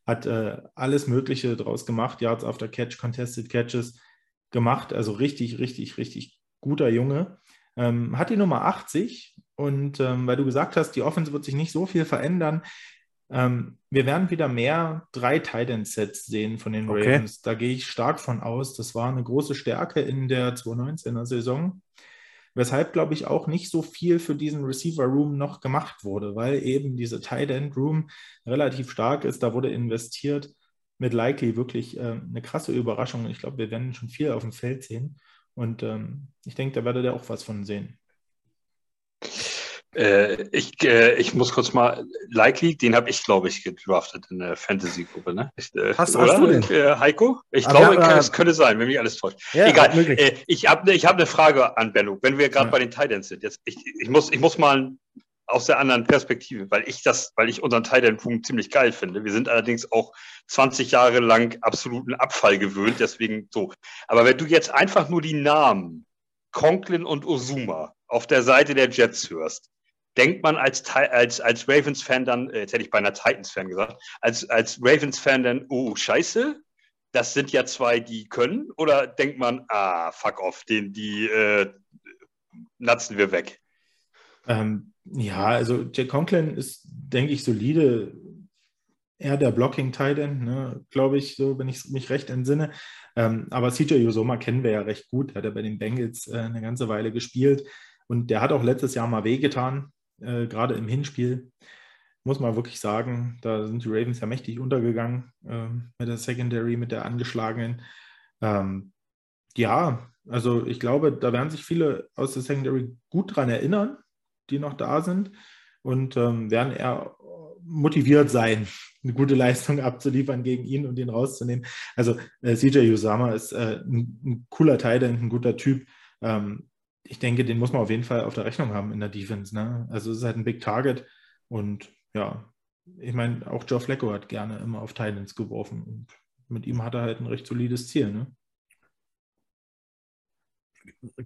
hat äh, alles Mögliche draus gemacht, Yards after Catch, Contested Catches gemacht. Also richtig, richtig, richtig guter Junge. Ähm, hat die Nummer 80 und ähm, weil du gesagt hast, die Offense wird sich nicht so viel verändern. Ähm, wir werden wieder mehr drei Tight Sets sehen von den Ravens. Okay. Da gehe ich stark von aus. Das war eine große Stärke in der 2019er Saison weshalb, glaube ich, auch nicht so viel für diesen Receiver Room noch gemacht wurde, weil eben diese Tight End Room relativ stark ist. Da wurde investiert mit Likely wirklich äh, eine krasse Überraschung. Ich glaube, wir werden schon viel auf dem Feld sehen. Und ähm, ich denke, da werdet ihr auch was von sehen. Äh, ich, äh, ich muss kurz mal, Likely, den habe ich, glaube ich, gedraftet in der Fantasy-Gruppe. Ne? Ich, äh, hast, hast, du den? Äh, Heiko? Ich Aber glaube, ja, es könnte sein, wenn mich alles täuscht. Ja, Egal. Äh, ich habe ich hab eine Frage an Benno, wenn wir gerade ja. bei den Titans sind. Jetzt, ich, ich, muss, ich muss mal aus der anderen Perspektive, weil ich das, weil ich unseren Titan-Punkt ziemlich geil finde. Wir sind allerdings auch 20 Jahre lang absoluten Abfall gewöhnt, deswegen so. Aber wenn du jetzt einfach nur die Namen Conklin und Osuma auf der Seite der Jets hörst, denkt man als, als, als Ravens-Fan dann, äh, jetzt hätte ich bei einer Titans-Fan gesagt, als, als Ravens-Fan dann, oh, scheiße, das sind ja zwei, die können? Oder denkt man, ah, fuck off, den, die äh, natzen wir weg? Ähm, ja, also Jack Conklin ist, denke ich, solide. Eher der Blocking Titan, ne, glaube ich, so, wenn ich mich recht entsinne. Ähm, aber CJ Usoma kennen wir ja recht gut. Hat er bei den Bengals äh, eine ganze Weile gespielt. Und der hat auch letztes Jahr mal wehgetan äh, gerade im Hinspiel, muss man wirklich sagen, da sind die Ravens ja mächtig untergegangen äh, mit der Secondary, mit der angeschlagenen. Ähm, ja, also ich glaube, da werden sich viele aus der Secondary gut dran erinnern, die noch da sind und ähm, werden eher motiviert sein, <laughs> eine gute Leistung abzuliefern gegen ihn und ihn rauszunehmen. Also äh, CJ Usama ist äh, ein, ein, cooler Teil, ein guter Typ. Ähm, ich denke, den muss man auf jeden Fall auf der Rechnung haben in der Defense. Ne? Also es ist halt ein Big Target und ja, ich meine, auch Joe Flacco hat gerne immer auf Titans geworfen und mit ihm hat er halt ein recht solides Ziel. Ne?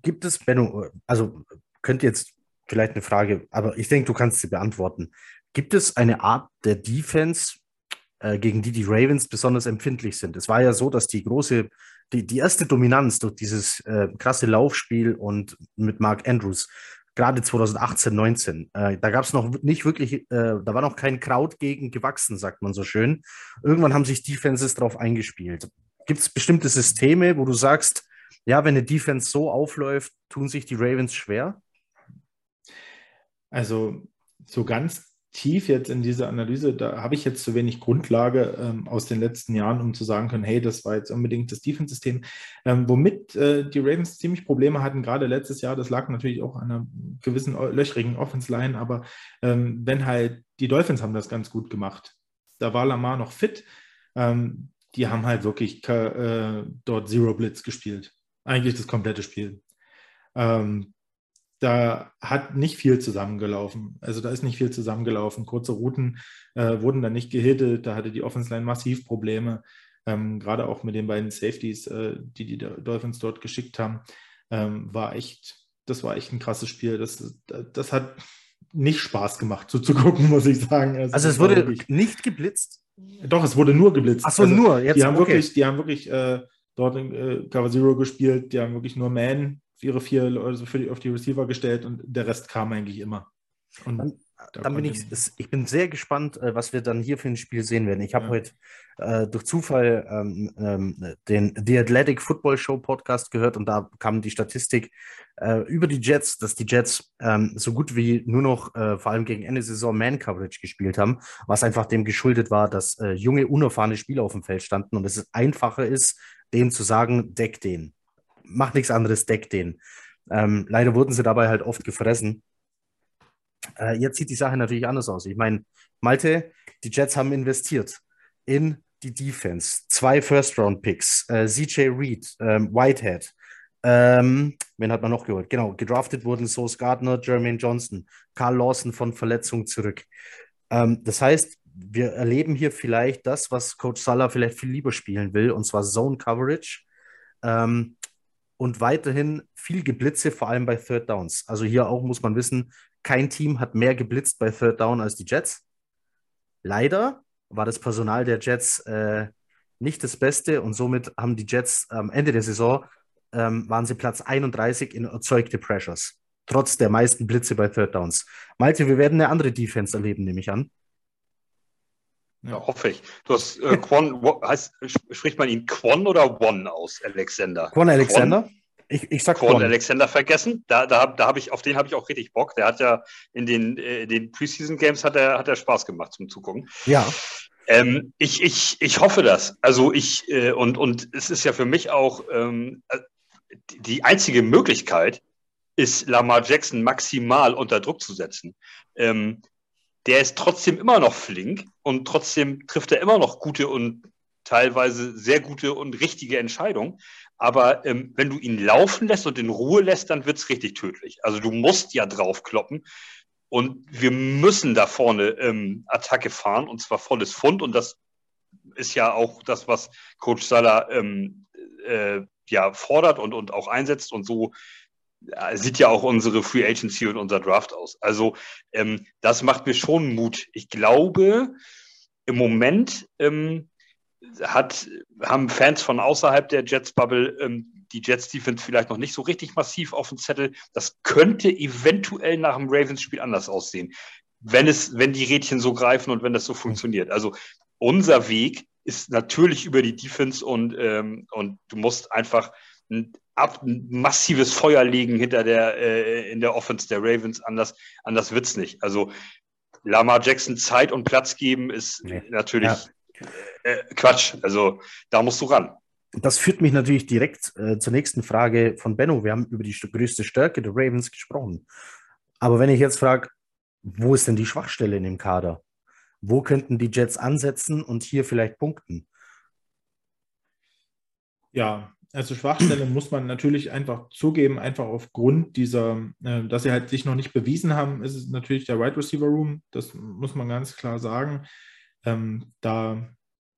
Gibt es, Benno, also könnte jetzt vielleicht eine Frage, aber ich denke, du kannst sie beantworten. Gibt es eine Art der Defense, äh, gegen die die Ravens besonders empfindlich sind? Es war ja so, dass die große die, die erste Dominanz durch dieses äh, krasse Laufspiel und mit Mark Andrews, gerade 2018, 19, äh, da gab es noch nicht wirklich, äh, da war noch kein Kraut gegen gewachsen, sagt man so schön. Irgendwann haben sich Defenses darauf eingespielt. Gibt es bestimmte Systeme, wo du sagst, ja, wenn eine Defense so aufläuft, tun sich die Ravens schwer? Also so ganz tief jetzt in diese Analyse, da habe ich jetzt zu wenig Grundlage ähm, aus den letzten Jahren, um zu sagen können, hey, das war jetzt unbedingt das Defense-System. Ähm, womit äh, die Ravens ziemlich Probleme hatten, gerade letztes Jahr, das lag natürlich auch an einer gewissen löchrigen Offense-Line, aber ähm, wenn halt, die Dolphins haben das ganz gut gemacht. Da war Lamar noch fit. Ähm, die haben halt wirklich äh, dort Zero Blitz gespielt. Eigentlich das komplette Spiel. Ähm, da hat nicht viel zusammengelaufen. Also da ist nicht viel zusammengelaufen. Kurze Routen äh, wurden dann nicht gehittet, da hatte die Offense Line massiv Probleme. Ähm, gerade auch mit den beiden Safeties, äh, die die Dolphins dort geschickt haben, ähm, war echt, das war echt ein krasses Spiel. Das, das hat nicht Spaß gemacht so zu gucken, <laughs> muss ich sagen. Also, also es wurde wirklich, nicht geblitzt? Doch, es wurde nur geblitzt. Ach so, also, nur. Jetzt, die haben okay. wirklich, die haben wirklich äh, dort in äh, Cover Zero gespielt, die haben wirklich nur Man ihre vier Leute für die, auf die Receiver gestellt und der Rest kam eigentlich immer. Und dann, dann bin ich, ich bin sehr gespannt, äh, was wir dann hier für ein Spiel sehen werden. Ich habe ja. heute äh, durch Zufall ähm, ähm, den The Athletic Football Show Podcast gehört und da kam die Statistik äh, über die Jets, dass die Jets ähm, so gut wie nur noch äh, vor allem gegen Ende Saison Man-Coverage gespielt haben, was einfach dem geschuldet war, dass äh, junge, unerfahrene Spieler auf dem Feld standen und es einfacher ist, denen zu sagen, deck den. Mach nichts anderes, deck den. Ähm, leider wurden sie dabei halt oft gefressen. Äh, jetzt sieht die Sache natürlich anders aus. Ich meine, Malte, die Jets haben investiert in die Defense. Zwei First-Round-Picks, äh, CJ Reed, ähm, Whitehead. Ähm, wen hat man noch geholt? Genau, gedraftet wurden Sauce Gardner, Jermaine Johnson, Carl Lawson von Verletzung zurück. Ähm, das heißt, wir erleben hier vielleicht das, was Coach Salah vielleicht viel lieber spielen will, und zwar Zone Coverage. Ähm, und weiterhin viel Geblitze, vor allem bei Third Downs. Also hier auch muss man wissen, kein Team hat mehr geblitzt bei Third Down als die Jets. Leider war das Personal der Jets äh, nicht das Beste und somit haben die Jets am Ende der Saison ähm, waren sie Platz 31 in erzeugte Pressures. Trotz der meisten Blitze bei Third Downs. Malte, wir werden eine andere Defense erleben, nehme ich an. Ja, hoffe ich. Du hast äh, <laughs> Quan, heißt, spricht man ihn Quan oder One aus, Alexander? Quan Alexander? Quan? Ich, ich sag Quan Alexander vergessen. Da, da, da habe ich, auf den habe ich auch richtig Bock. Der hat ja in den, äh, den Preseason Games hat er, hat er Spaß gemacht zum Zugucken. Ja. Ähm, ich, ich, ich hoffe das. Also ich, äh, und, und es ist ja für mich auch ähm, äh, die einzige Möglichkeit, ist Lamar Jackson maximal unter Druck zu setzen. Ähm, der ist trotzdem immer noch flink und trotzdem trifft er immer noch gute und teilweise sehr gute und richtige Entscheidungen. Aber ähm, wenn du ihn laufen lässt und in Ruhe lässt, dann wird es richtig tödlich. Also du musst ja draufkloppen. Und wir müssen da vorne ähm, Attacke fahren und zwar volles Fund. Und das ist ja auch das, was Coach Salah ähm, äh, ja fordert und, und auch einsetzt. Und so sieht ja auch unsere Free Agency und unser Draft aus. Also ähm, das macht mir schon Mut. Ich glaube, im Moment ähm, hat, haben Fans von außerhalb der Jets-Bubble ähm, die Jets-Defense vielleicht noch nicht so richtig massiv auf dem Zettel. Das könnte eventuell nach dem Ravens-Spiel anders aussehen, wenn, es, wenn die Rädchen so greifen und wenn das so funktioniert. Also unser Weg ist natürlich über die Defense und, ähm, und du musst einfach ein ab, ein massives Feuer legen hinter der, äh, in der Offense der Ravens. Anders, anders es nicht. Also Lamar Jackson Zeit und Platz geben ist nee. natürlich ja. äh, Quatsch. Also da musst du ran. Das führt mich natürlich direkt äh, zur nächsten Frage von Benno. Wir haben über die größte Stärke der Ravens gesprochen. Aber wenn ich jetzt frage, wo ist denn die Schwachstelle in dem Kader? Wo könnten die Jets ansetzen und hier vielleicht punkten? Ja, also Schwachstelle muss man natürlich einfach zugeben, einfach aufgrund dieser, äh, dass sie halt sich noch nicht bewiesen haben, ist es natürlich der Wide Receiver Room. Das muss man ganz klar sagen. Ähm, da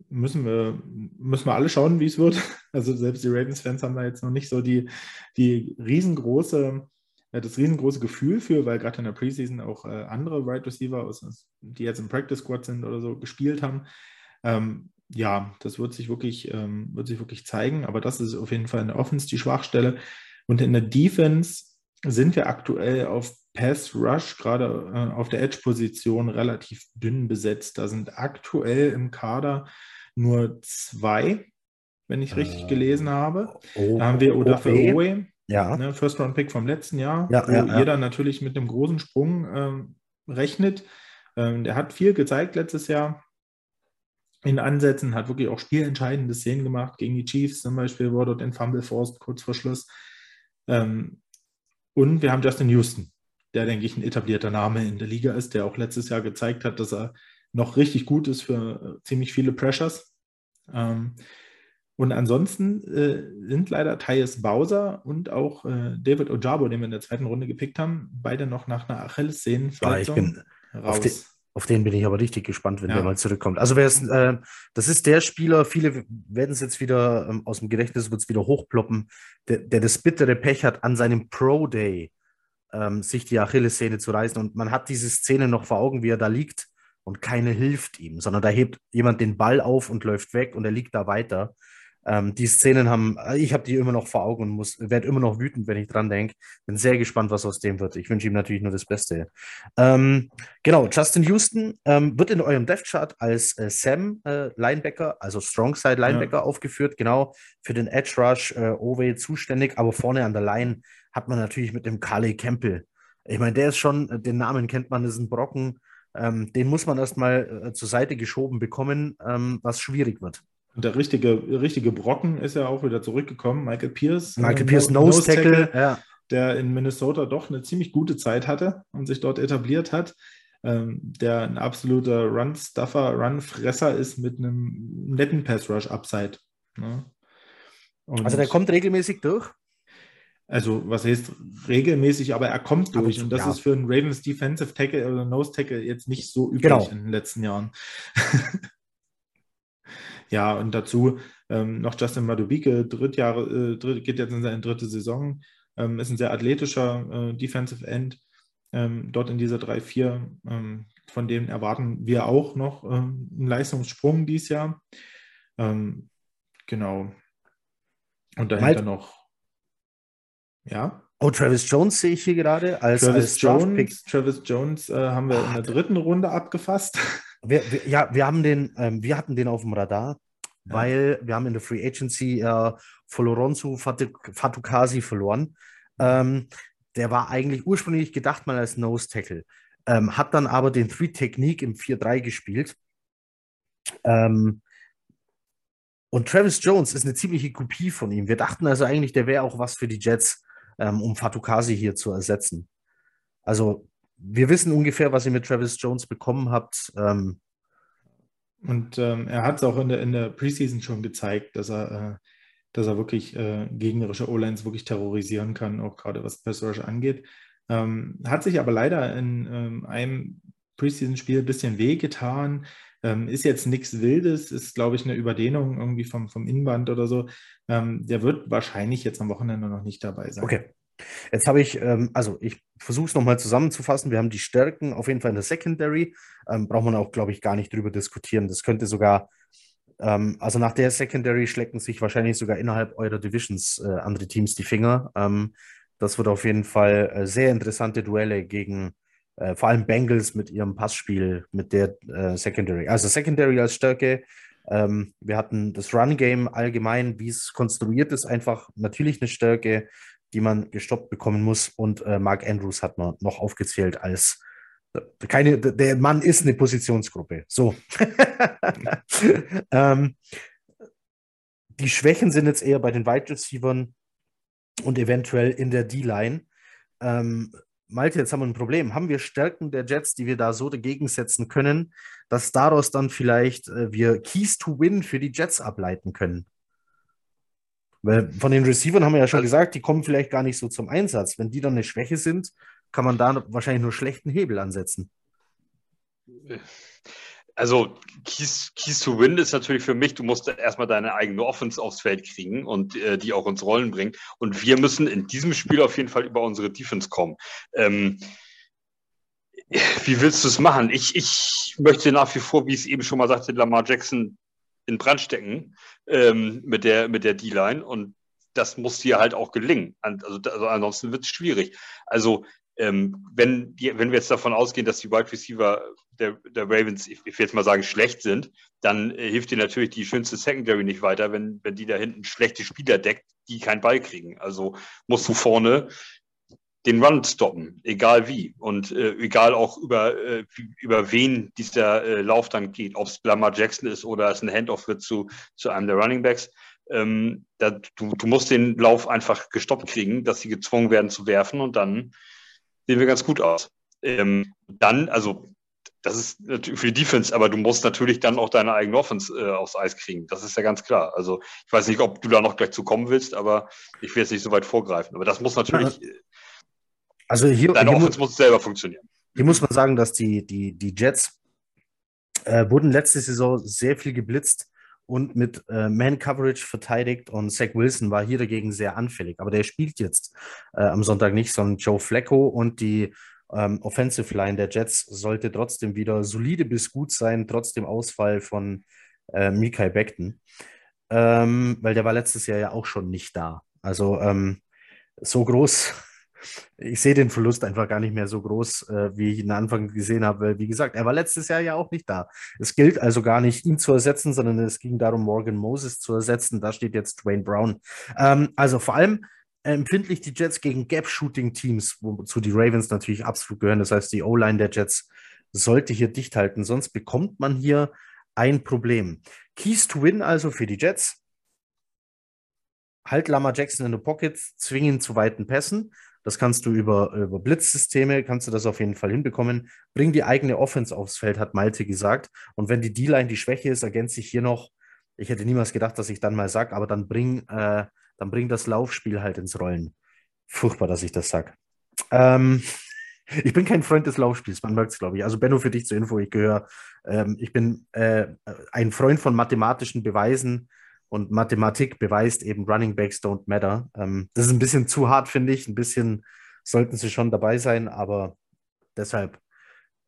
müssen wir, müssen wir alle schauen, wie es wird. <laughs> Also selbst die Ravens-Fans haben da jetzt noch nicht so die, die riesengroße, das riesengroße Gefühl für, weil gerade in der Preseason auch äh, andere Wide Receiver, die jetzt im Practice Squad sind oder so, gespielt haben. Ähm, ja, das wird sich wirklich, ähm, wird sich wirklich zeigen, aber das ist auf jeden Fall in der Offense die Schwachstelle. Und in der Defense sind wir aktuell auf Pass Rush, gerade äh, auf der Edge-Position, relativ dünn besetzt. Da sind aktuell im Kader nur zwei, wenn ich richtig äh, gelesen habe. Oh, da haben wir Odafe okay. Owe, ja. ne, First Round Pick vom letzten Jahr, ja, wo ja, jeder natürlich mit einem großen Sprung ähm, rechnet. Ähm, der hat viel gezeigt letztes Jahr, in Ansätzen, hat wirklich auch spielentscheidende Szenen gemacht gegen die Chiefs zum Beispiel, wurde dort in Fumble Force kurz vor Schluss. Ähm, und wir haben Justin Houston, der, denke ich, ein etablierter Name in der Liga ist, der auch letztes Jahr gezeigt hat, dass er noch richtig gut ist für äh, ziemlich viele Pressures. Ähm, Und ansonsten äh, sind leider Thais Bowser und auch äh, David Ojabo, den wir in der zweiten Runde gepickt haben, beide noch nach einer Achillessehnenverletzung ja, raus. Auf den, bin ich aber richtig gespannt, wenn ja. der mal zurückkommt. Also wer ist, äh, das ist der Spieler, viele werden es jetzt wieder ähm, aus dem Gedächtnis, wird es wieder hochploppen, der, der, das bittere Pech hat, an seinem Pro Day ähm, sich die Achillessehne zu reißen. Und man hat diese Szene noch vor Augen, wie er da liegt und keine hilft ihm, sondern da hebt jemand den Ball auf und läuft weg und er liegt da weiter. Ähm, die Szenen haben, ich habe die immer noch vor Augen und muss, werde immer noch wütend, wenn ich dran denke. Bin sehr gespannt, was aus dem wird. Ich wünsche ihm natürlich nur das Beste. Ähm, genau, Justin Houston ähm, wird in eurem Death Chart als äh, Sam äh, Linebacker, also Strongside Linebacker ja. aufgeführt, genau für den Edge Rush äh, Ove zuständig, aber vorne an der Line hat man natürlich mit dem Carly Campbell. Ich meine, der ist schon, äh, den Namen kennt man, ist ein Brocken. Ähm, den muss man erstmal äh, zur Seite geschoben bekommen, ähm, was schwierig wird. Und der richtige, richtige Brocken ist ja auch wieder zurückgekommen. Michael Pierce. Michael äh, Pierce, Nose, Nose Tackle, Tackle ja. der in Minnesota doch eine ziemlich gute Zeit hatte und sich dort etabliert hat. Ähm, der ein absoluter Run-Stuffer, Run-Fresser ist mit einem netten Pass-Rush-Upside. Ne? Also der kommt regelmäßig durch? Also, was heißt regelmäßig, aber er kommt durch. Und das ja. ist für einen Ravens Defensive Tackle oder Nose Tackle jetzt nicht so üblich genau. in den letzten Jahren. <laughs> Ja, und dazu ähm, noch Justin Madubike, Drittjahre, äh, dritt, geht jetzt in seine dritte Saison, ähm, ist ein sehr athletischer äh, Defensive End ähm, dort in dieser 3-4. Ähm, von dem erwarten wir auch noch ähm, einen Leistungssprung dieses Jahr. Ähm, genau. Und dahinter Mike. noch, ja. Oh, Travis Jones sehe ich hier gerade als Travis als Jones. Travis Jones äh, haben wir in der dritten Runde abgefasst. Wir, wir, ja, wir haben den, ähm, wir hatten den auf dem Radar, ja. weil wir haben in der Free Agency äh, Foloronzu Fatukasi verloren. Ähm, der war eigentlich ursprünglich gedacht mal als Nose Tackle, ähm, hat dann aber den Three Technique im 4-3 gespielt. Ähm, und Travis Jones ist eine ziemliche Kopie von ihm. Wir dachten also eigentlich, der wäre auch was für die Jets, ähm, um Fatukasi hier zu ersetzen. Also wir wissen ungefähr, was ihr mit Travis Jones bekommen habt. Ähm, und ähm, er hat es auch in der, in der Preseason schon gezeigt, dass er, äh, dass er wirklich äh, gegnerische O-Lines wirklich terrorisieren kann, auch gerade was Pass Rush angeht. Ähm, hat sich aber leider in ähm, einem Preseason-Spiel ein bisschen wehgetan. Ähm, ist jetzt nichts Wildes, ist, glaube ich, eine Überdehnung irgendwie vom, vom Innenband oder so. Ähm, der wird wahrscheinlich jetzt am Wochenende noch nicht dabei sein. Okay. Jetzt habe ich, ähm, also ich versuche es nochmal zusammenzufassen. Wir haben die Stärken auf jeden Fall in der Secondary. Ähm, braucht man auch, glaube ich, gar nicht drüber diskutieren. Das könnte sogar, ähm, also nach der Secondary schlecken sich wahrscheinlich sogar innerhalb eurer Divisions äh, andere Teams die Finger. Ähm, das wird auf jeden Fall äh, sehr interessante Duelle gegen äh, vor allem Bengals mit ihrem Passspiel, mit der äh, Secondary. Also Secondary als Stärke. Ähm, wir hatten das Run-Game allgemein, wie es konstruiert ist, einfach natürlich eine Stärke die man gestoppt bekommen muss. Und äh, Mark Andrews hat man noch aufgezählt als äh, keine, der Mann ist eine Positionsgruppe. So. <laughs> ähm, die Schwächen sind jetzt eher bei den Wide Receivers und eventuell in der D-Line. Ähm, Malte, jetzt haben wir ein Problem. Haben wir Stärken der Jets, die wir da so dagegen setzen können, dass daraus dann vielleicht äh, wir Keys to Win für die Jets ableiten können? Weil von den Receivern haben wir ja schon gesagt, die kommen vielleicht gar nicht so zum Einsatz. Wenn die dann eine Schwäche sind, kann man da wahrscheinlich nur schlechten Hebel ansetzen. Also Keys, Keys to Win ist natürlich für mich, du musst erstmal deine eigene Offense aufs Feld kriegen und äh, die auch ins Rollen bringen. Und wir müssen in diesem Spiel auf jeden Fall über unsere Defense kommen. Ähm, wie willst du es machen? Ich, ich möchte nach wie vor, wie ich es eben schon mal sagte, Lamar Jackson in Brand stecken ähm, mit der, mit der D-Line und das muss dir halt auch gelingen. Also, also ansonsten wird es schwierig. Also ähm, wenn, die, wenn wir jetzt davon ausgehen, dass die Wide Receiver der, der Ravens, ich, ich will jetzt mal sagen, schlecht sind, dann äh, hilft dir natürlich die schönste Secondary nicht weiter, wenn, wenn die da hinten schlechte Spieler deckt, die keinen Ball kriegen. Also musst du vorne den Run stoppen, egal wie. Und äh, egal auch über, äh, über wen dieser äh, Lauf dann geht, ob es Lamar Jackson ist oder es ein Handoff wird zu, zu einem der Running Backs. Ähm, da, du, du musst den Lauf einfach gestoppt kriegen, dass sie gezwungen werden zu werfen und dann sehen wir ganz gut aus. Ähm, dann, also das ist natürlich für die Defense, aber du musst natürlich dann auch deine eigene Offense äh, aufs Eis kriegen. Das ist ja ganz klar. Also ich weiß nicht, ob du da noch gleich zu kommen willst, aber ich will jetzt nicht so weit vorgreifen. Aber das muss natürlich. Also hier, deine hier Offense muss selber funktionieren. Hier muss man sagen, dass die, die, die Jets äh, wurden letzte Saison sehr viel geblitzt und mit äh, Man-Coverage verteidigt und Zach Wilson war hier dagegen sehr anfällig. Aber der spielt jetzt äh, am Sonntag nicht, sondern Joe Flacco und die ähm, Offensive Line der Jets sollte trotzdem wieder solide bis gut sein, trotz dem Ausfall von äh, Mikai Beckton. Ähm, weil der war letztes Jahr ja auch schon nicht da. Also ähm, so groß, ich sehe den Verlust einfach gar nicht mehr so groß, äh, wie ich ihn Anfang gesehen habe. Wie gesagt, er war letztes Jahr ja auch nicht da. Es gilt also gar nicht, ihn zu ersetzen, sondern es ging darum, Morgan Moses zu ersetzen. Da steht jetzt Dwayne Brown. Ähm, also vor allem empfindlich die Jets gegen Gap-Shooting-Teams, wozu die Ravens natürlich absolut gehören. Das heißt, die O-Line der Jets sollte hier dicht halten, sonst bekommt man hier ein Problem. Keys to win also für die Jets. Halt Lama Jackson in the Pocket, zwingen zu weiten Pässen. Das kannst du über, über Blitzsysteme, kannst du das auf jeden Fall hinbekommen. Bring die eigene Offense aufs Feld, hat Malte gesagt. Und wenn die D-Line die Schwäche ist, ergänzt sich hier noch, ich hätte niemals gedacht, dass ich dann mal sage, aber dann bring äh, dann bringt das Laufspiel halt ins Rollen. Furchtbar, dass ich das sage. Ähm, <laughs> ich bin kein Freund des Laufspiels, man merkt es, glaube ich. Also Benno, für dich zur Info, ich gehöre, ähm, ich bin äh, ein Freund von mathematischen Beweisen und Mathematik beweist eben Running Backs don't matter. Ähm, das ist ein bisschen zu hart, finde ich. Ein bisschen sollten sie schon dabei sein, aber deshalb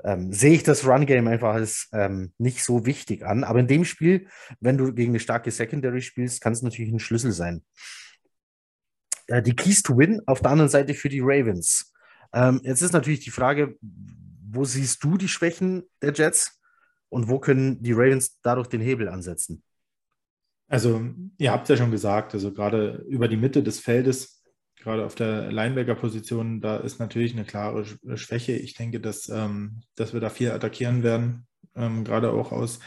ähm, sehe ich das Run-Game einfach als ähm, nicht so wichtig an. Aber in dem Spiel, wenn du gegen eine starke Secondary spielst, kann es natürlich ein Schlüssel sein. Äh, die Keys to Win auf der anderen Seite für die Ravens. Ähm, jetzt ist natürlich die Frage, wo siehst du die Schwächen der Jets und wo können die Ravens dadurch den Hebel ansetzen? Also, ihr habt ja schon gesagt, also gerade über die Mitte des Feldes gerade auf der Linebacker-Position, da ist natürlich eine klare Schwäche. Ich denke, dass, ähm, dass wir da viel attackieren werden, ähm, gerade auch aus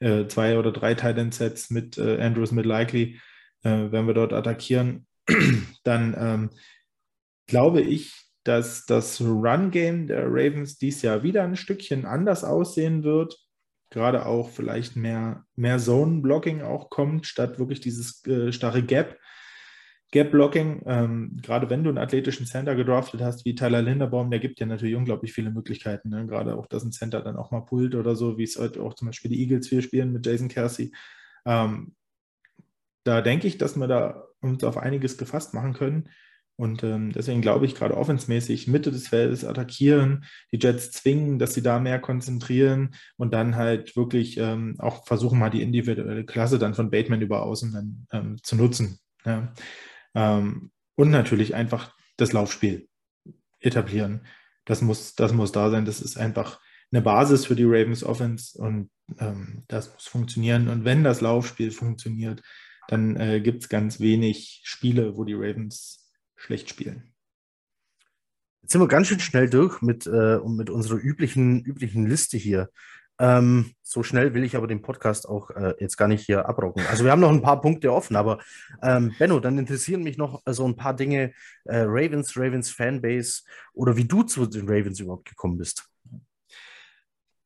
äh, zwei oder drei Tight-End-Sets mit äh, Andrews, mit Likely, äh, wenn wir dort attackieren, <clears throat> dann ähm, glaube ich, dass das Run-Game der Ravens dieses Jahr wieder ein Stückchen anders aussehen wird. Gerade auch vielleicht mehr, mehr Zone-Blocking auch kommt, statt wirklich dieses äh, starre Gap Gap-Blocking, ähm, gerade wenn du einen athletischen Center gedraftet hast, wie Tyler Linderbaum, der gibt dir natürlich unglaublich viele Möglichkeiten. Ne? Gerade auch, dass ein Center dann auch mal pullt oder so, wie es heute auch zum Beispiel die Eagles viel spielen mit Jason Kelsey. Ähm, da denke ich, dass wir da uns auf einiges gefasst machen können. Und ähm, deswegen glaube ich, gerade offensmäßig Mitte des Feldes attackieren, die Jets zwingen, dass sie da mehr konzentrieren und dann halt wirklich ähm, auch versuchen, mal die individuelle Klasse dann von Bateman über außen dann ähm, zu nutzen. Ja. Ähm, und natürlich einfach das Laufspiel etablieren. Das muss, das muss da sein. Das ist einfach eine Basis für die Ravens Offense und ähm, das muss funktionieren. Und wenn das Laufspiel funktioniert, dann äh, gibt es ganz wenig Spiele, wo die Ravens schlecht spielen. Jetzt sind wir ganz schön schnell durch mit, äh, mit unserer üblichen, üblichen Liste hier. Ähm, so schnell will ich aber den Podcast auch äh, jetzt gar nicht hier abrocken. Also wir haben noch ein paar Punkte offen, aber ähm, Benno, dann interessieren mich noch äh, so ein paar Dinge. Äh, Ravens, Ravens Fanbase oder wie du zu den Ravens überhaupt gekommen bist.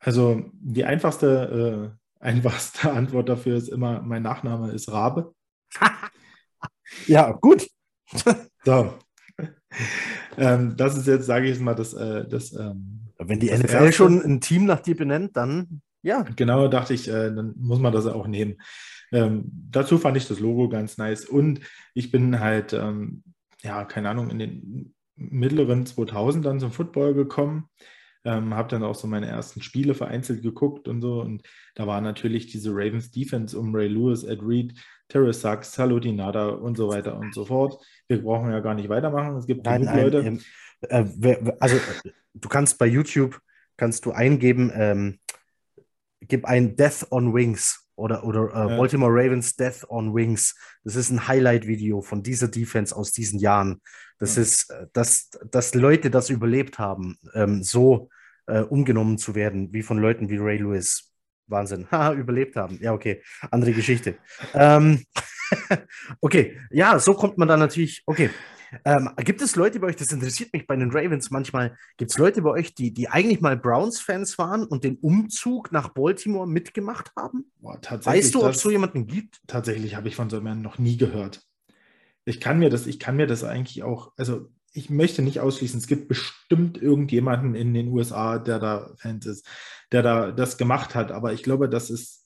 Also die einfachste, äh, einfachste Antwort dafür ist immer, mein Nachname ist Rabe. <laughs> ja, gut. <laughs> so. <laughs> ähm, das ist jetzt, sage ich mal, das, äh, das ähm, wenn die das NFL erste, schon ein Team nach dir benennt, dann ja. Genau, dachte ich, äh, dann muss man das auch nehmen. Ähm, dazu fand ich das Logo ganz nice und ich bin halt, ähm, ja, keine Ahnung, in den mittleren 2000 dann zum Football gekommen. Ähm, habe dann auch so meine ersten Spiele vereinzelt geguckt und so. Und da war natürlich diese Ravens Defense um Ray Lewis, Ed Reed, Terry Sachs, Salutinada und so weiter und so fort. Wir brauchen ja gar nicht weitermachen. Es gibt nein, nein, Leute. Äh, also du kannst bei YouTube kannst du eingeben, ähm, gib ein Death on Wings oder, oder äh, ja. Baltimore Ravens Death on Wings. Das ist ein Highlight-Video von dieser Defense aus diesen Jahren. Das ja. ist, äh, dass, dass Leute das überlebt haben, ähm, so äh, umgenommen zu werden, wie von Leuten wie Ray Lewis. Wahnsinn. <laughs> Haha, überlebt haben. Ja, okay. Andere Geschichte. ähm, <laughs> okay, ja, so kommt man dann natürlich. Okay. Ähm, gibt es Leute bei euch, das interessiert mich bei den Ravens manchmal, gibt es Leute bei euch, die, die eigentlich mal Browns-Fans waren und den Umzug nach Baltimore mitgemacht haben? Boah, weißt du, ob es so jemanden gibt? Tatsächlich habe ich von so jemandem noch nie gehört. Ich kann mir das, ich kann mir das eigentlich auch, also ich möchte nicht ausschließen, es gibt bestimmt irgendjemanden in den USA, der da Fans ist, der da das gemacht hat, aber ich glaube, das ist,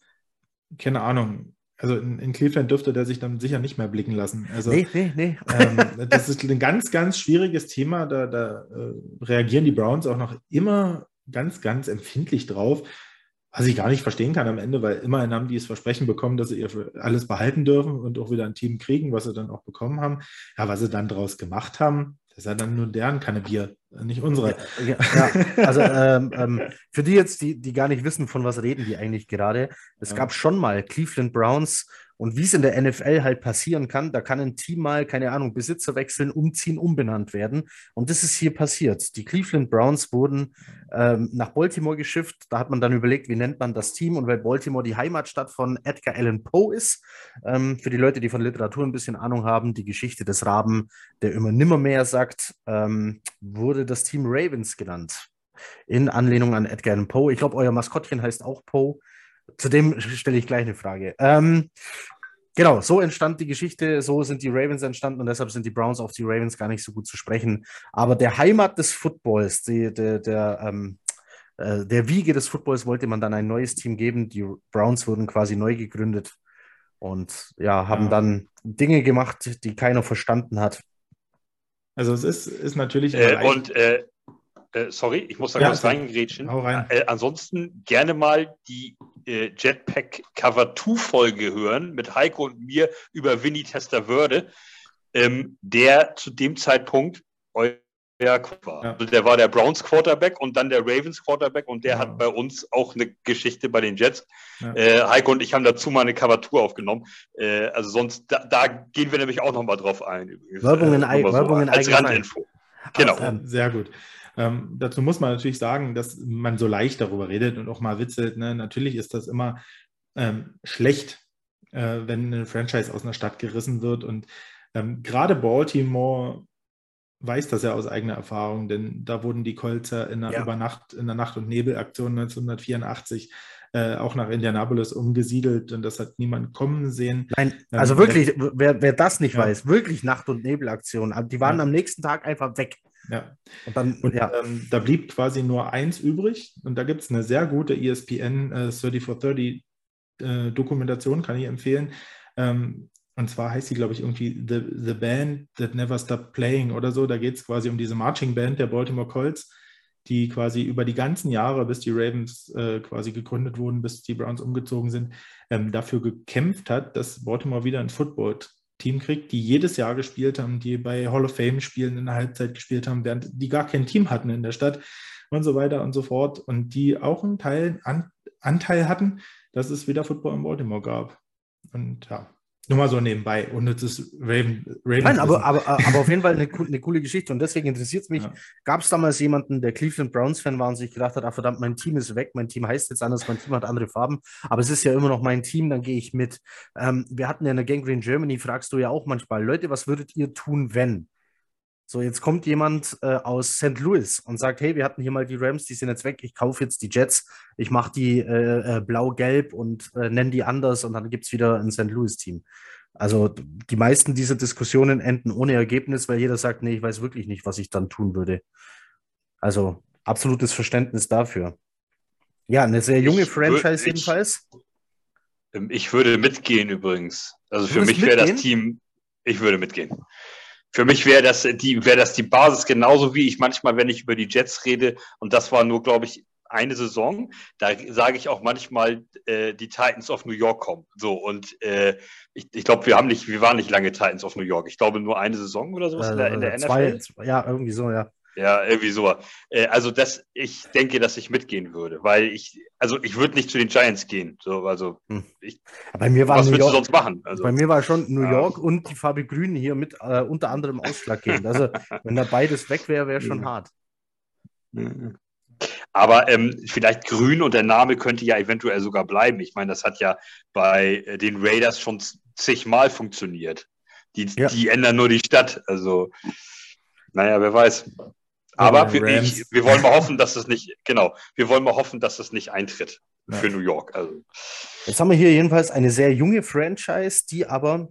keine Ahnung, also in, in, Cleveland dürfte der sich dann sicher nicht mehr blicken lassen. Also, nee, nee, nee. Ähm, das ist ein ganz, ganz schwieriges Thema. Da, da äh, reagieren die Browns auch noch immer ganz, ganz empfindlich drauf, was ich gar nicht verstehen kann am Ende, weil immerhin haben die das Versprechen bekommen, dass sie ihr alles behalten dürfen und auch wieder ein Team kriegen, was sie dann auch bekommen haben. Ja, was sie dann daraus gemacht haben, das ist ja dann nur deren Kanne Bier, nicht unsere. Ja, ja. also ähm, ähm, für die jetzt, die, die gar nicht wissen, von was reden die eigentlich gerade, es gab schon mal Cleveland Browns und wie es in der NFL halt passieren kann, da kann ein Team mal, keine Ahnung, Besitzer wechseln, umziehen, umbenannt werden. Und das ist hier passiert. Die Cleveland Browns wurden ähm, nach Baltimore geschifft. Da hat man dann überlegt, wie nennt man das Team? Und weil Baltimore die Heimatstadt von Edgar Allan Poe ist, ähm, für die Leute, die von Literatur ein bisschen Ahnung haben, die Geschichte des Raben, der immer nimmermehr sagt, ähm, wurde das Team Ravens genannt. In Anlehnung an Edgar Allan Poe. Ich glaube, euer Maskottchen heißt auch Poe. Zu dem stelle ich gleich eine Frage. Ähm, genau, so entstand die Geschichte, so sind die Ravens entstanden und deshalb sind die Browns auf die Ravens gar nicht so gut zu sprechen. Aber der Heimat des Footballs, die, der, der, ähm, äh, der Wiege des Footballs wollte man dann ein neues Team geben. Die Browns wurden quasi neu gegründet und ja, haben ja. dann Dinge gemacht, die keiner verstanden hat. Also es ist, ist natürlich. Äh, und äh, äh, sorry, ich muss da ja, kurz reingrätschen. Rein. Äh, ansonsten gerne mal die äh, Jetpack Cover 2 Folge hören mit Heiko und mir über Winnie Testerwörde, ähm, der zu dem Zeitpunkt euer war. Ja. Also der war der Browns Quarterback und dann der Ravens Quarterback und der ja. hat bei uns auch eine Geschichte bei den Jets. Ja. Äh, Heiko und ich haben dazu mal eine Cover-Tour aufgenommen. Äh, also sonst, da, da, gehen wir nämlich auch nochmal drauf ein. Übrigens. Werbung in, äh, so, als Randinfo. Genau. Ach, sehr gut. Ähm, dazu muss man natürlich sagen, dass man so leicht darüber redet und auch mal witzelt. Ne? Natürlich ist das immer ähm, schlecht, äh, wenn eine Franchise aus einer Stadt gerissen wird. Und ähm, gerade Baltimore weiß das ja aus eigener Erfahrung, denn da wurden die Colzer in der ja. Übernacht, in der Nacht- und Nebelaktion 1984 äh, auch nach Indianapolis umgesiedelt und das hat niemand kommen sehen. Nein, ähm, also ähm, wirklich, wer, wer das nicht ja. weiß, wirklich Nacht- und Nebelaktion. Die waren ja. am nächsten Tag einfach weg. Ja. Und dann, und, ja. Ähm, da blieb quasi nur eins übrig. Und da gibt es eine sehr gute ESPN äh, 30 for 30 äh, Dokumentation, kann ich empfehlen. Ähm, und zwar heißt sie, glaube ich, irgendwie The, The Band That Never Stopped Playing oder so. Da geht es quasi um diese Marching Band der Baltimore Colts, die quasi über die ganzen Jahre, bis die Ravens äh, quasi gegründet wurden, bis die Browns umgezogen sind, ähm, dafür gekämpft hat, dass Baltimore wieder ein Football Team kriegt, die jedes Jahr gespielt haben, die bei Hall of Fame Spielen in der Halbzeit gespielt haben, während die gar kein Team hatten in der Stadt und so weiter und so fort und die auch einen Teil, an, Anteil hatten, dass es wieder Football in Baltimore gab. Und ja, nur mal so nebenbei. Und es ist Raven. Raven Nein, aber, aber, <laughs> aber auf jeden Fall eine, eine coole Geschichte. Und deswegen interessiert es mich. Ja. Gab es damals jemanden, der Cleveland Browns-Fan war und sich gedacht hat: ach verdammt, mein Team ist weg, mein Team heißt jetzt anders, mein Team hat andere Farben. Aber es ist ja immer noch mein Team, dann gehe ich mit. Ähm, wir hatten ja in der Gangrene Germany, fragst du ja auch manchmal: Leute, was würdet ihr tun, wenn? So, jetzt kommt jemand äh, aus St. Louis und sagt, hey, wir hatten hier mal die Rams, die sind jetzt weg, ich kaufe jetzt die Jets, ich mache die äh, äh, blau-gelb und äh, nenne die anders und dann gibt es wieder ein St. Louis-Team. Also die meisten dieser Diskussionen enden ohne Ergebnis, weil jeder sagt, nee, ich weiß wirklich nicht, was ich dann tun würde. Also absolutes Verständnis dafür. Ja, eine sehr junge ich Franchise jedenfalls. Ähm, ich würde mitgehen übrigens. Also für mich wäre das Team, ich würde mitgehen. Für mich wäre das die, wäre das die Basis, genauso wie ich manchmal, wenn ich über die Jets rede, und das war nur, glaube ich, eine Saison, da sage ich auch manchmal, äh, die Titans of New York kommen. So, und äh, ich, ich glaube, wir haben nicht, wir waren nicht lange Titans of New York. Ich glaube nur eine Saison oder sowas äh, in der, in der zwei, NFL. Ja, irgendwie so, ja. Ja, irgendwie so. Äh, also das, ich denke, dass ich mitgehen würde, weil ich, also ich würde nicht zu den Giants gehen. So, also hm. ich, bei mir war was New würdest York, du sonst machen? Also, bei mir war schon New York ja. und die Farbe Grün hier mit äh, unter anderem ausschlaggebend. Also wenn da beides weg wäre, wäre schon ja. hart. Aber ähm, vielleicht Grün und der Name könnte ja eventuell sogar bleiben. Ich meine, das hat ja bei äh, den Raiders schon zigmal funktioniert. Die, ja. die ändern nur die Stadt. Also, naja, wer weiß. Aber wir, ich, wir, wollen mal hoffen, dass es nicht, genau, wir wollen mal hoffen, dass es nicht eintritt ja. für New York. Also. Jetzt haben wir hier jedenfalls eine sehr junge Franchise, die aber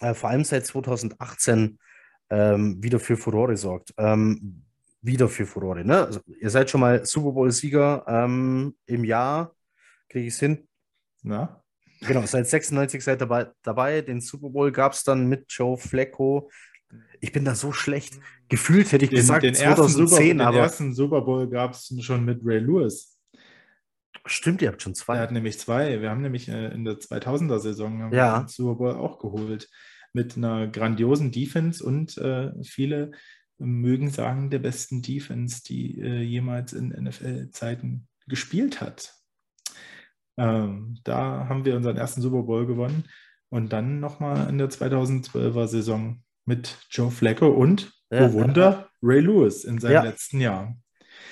äh, vor allem seit 2018 ähm, wieder für Furore sorgt. Ähm, wieder für Furore. Ne? Also, ihr seid schon mal Super Bowl-Sieger ähm, im Jahr. Kriege ich es hin? Na? Genau, seit 96 seid ihr dabei, dabei. Den Super Bowl gab es dann mit Joe Flacco. Ich bin da so schlecht. Gefühlt hätte ich den, gesagt den 2010, ersten Super, Den ersten Super Bowl gab es schon mit Ray Lewis. Stimmt, ihr habt schon zwei. Er hat nämlich zwei. Wir haben nämlich äh, in der 2000er-Saison ja. den Super Bowl auch geholt. Mit einer grandiosen Defense und äh, viele mögen sagen, der besten Defense, die äh, jemals in NFL-Zeiten gespielt hat. Ähm, da haben wir unseren ersten Super Bowl gewonnen und dann nochmal in der 2012er Saison mit Joe Flacco und, ja, oh Wunder, Ray Lewis in seinem letzten Jahr.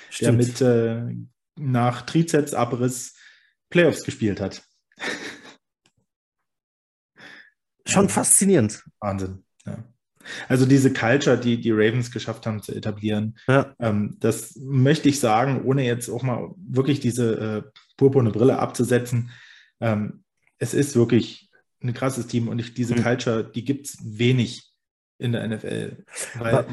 Stimmt. Der mit äh, nach Trizepsabriss Playoffs gespielt hat. Schon faszinierend. Wahnsinn. Ja. Also diese Culture, die die Ravens geschafft haben zu etablieren, ja. ähm, das möchte ich sagen, ohne jetzt auch mal wirklich diese äh, purpurne Brille abzusetzen. Ähm, es ist wirklich ein krasses Team und ich, diese mhm. Culture, die gibt es wenig in der NFL. Weil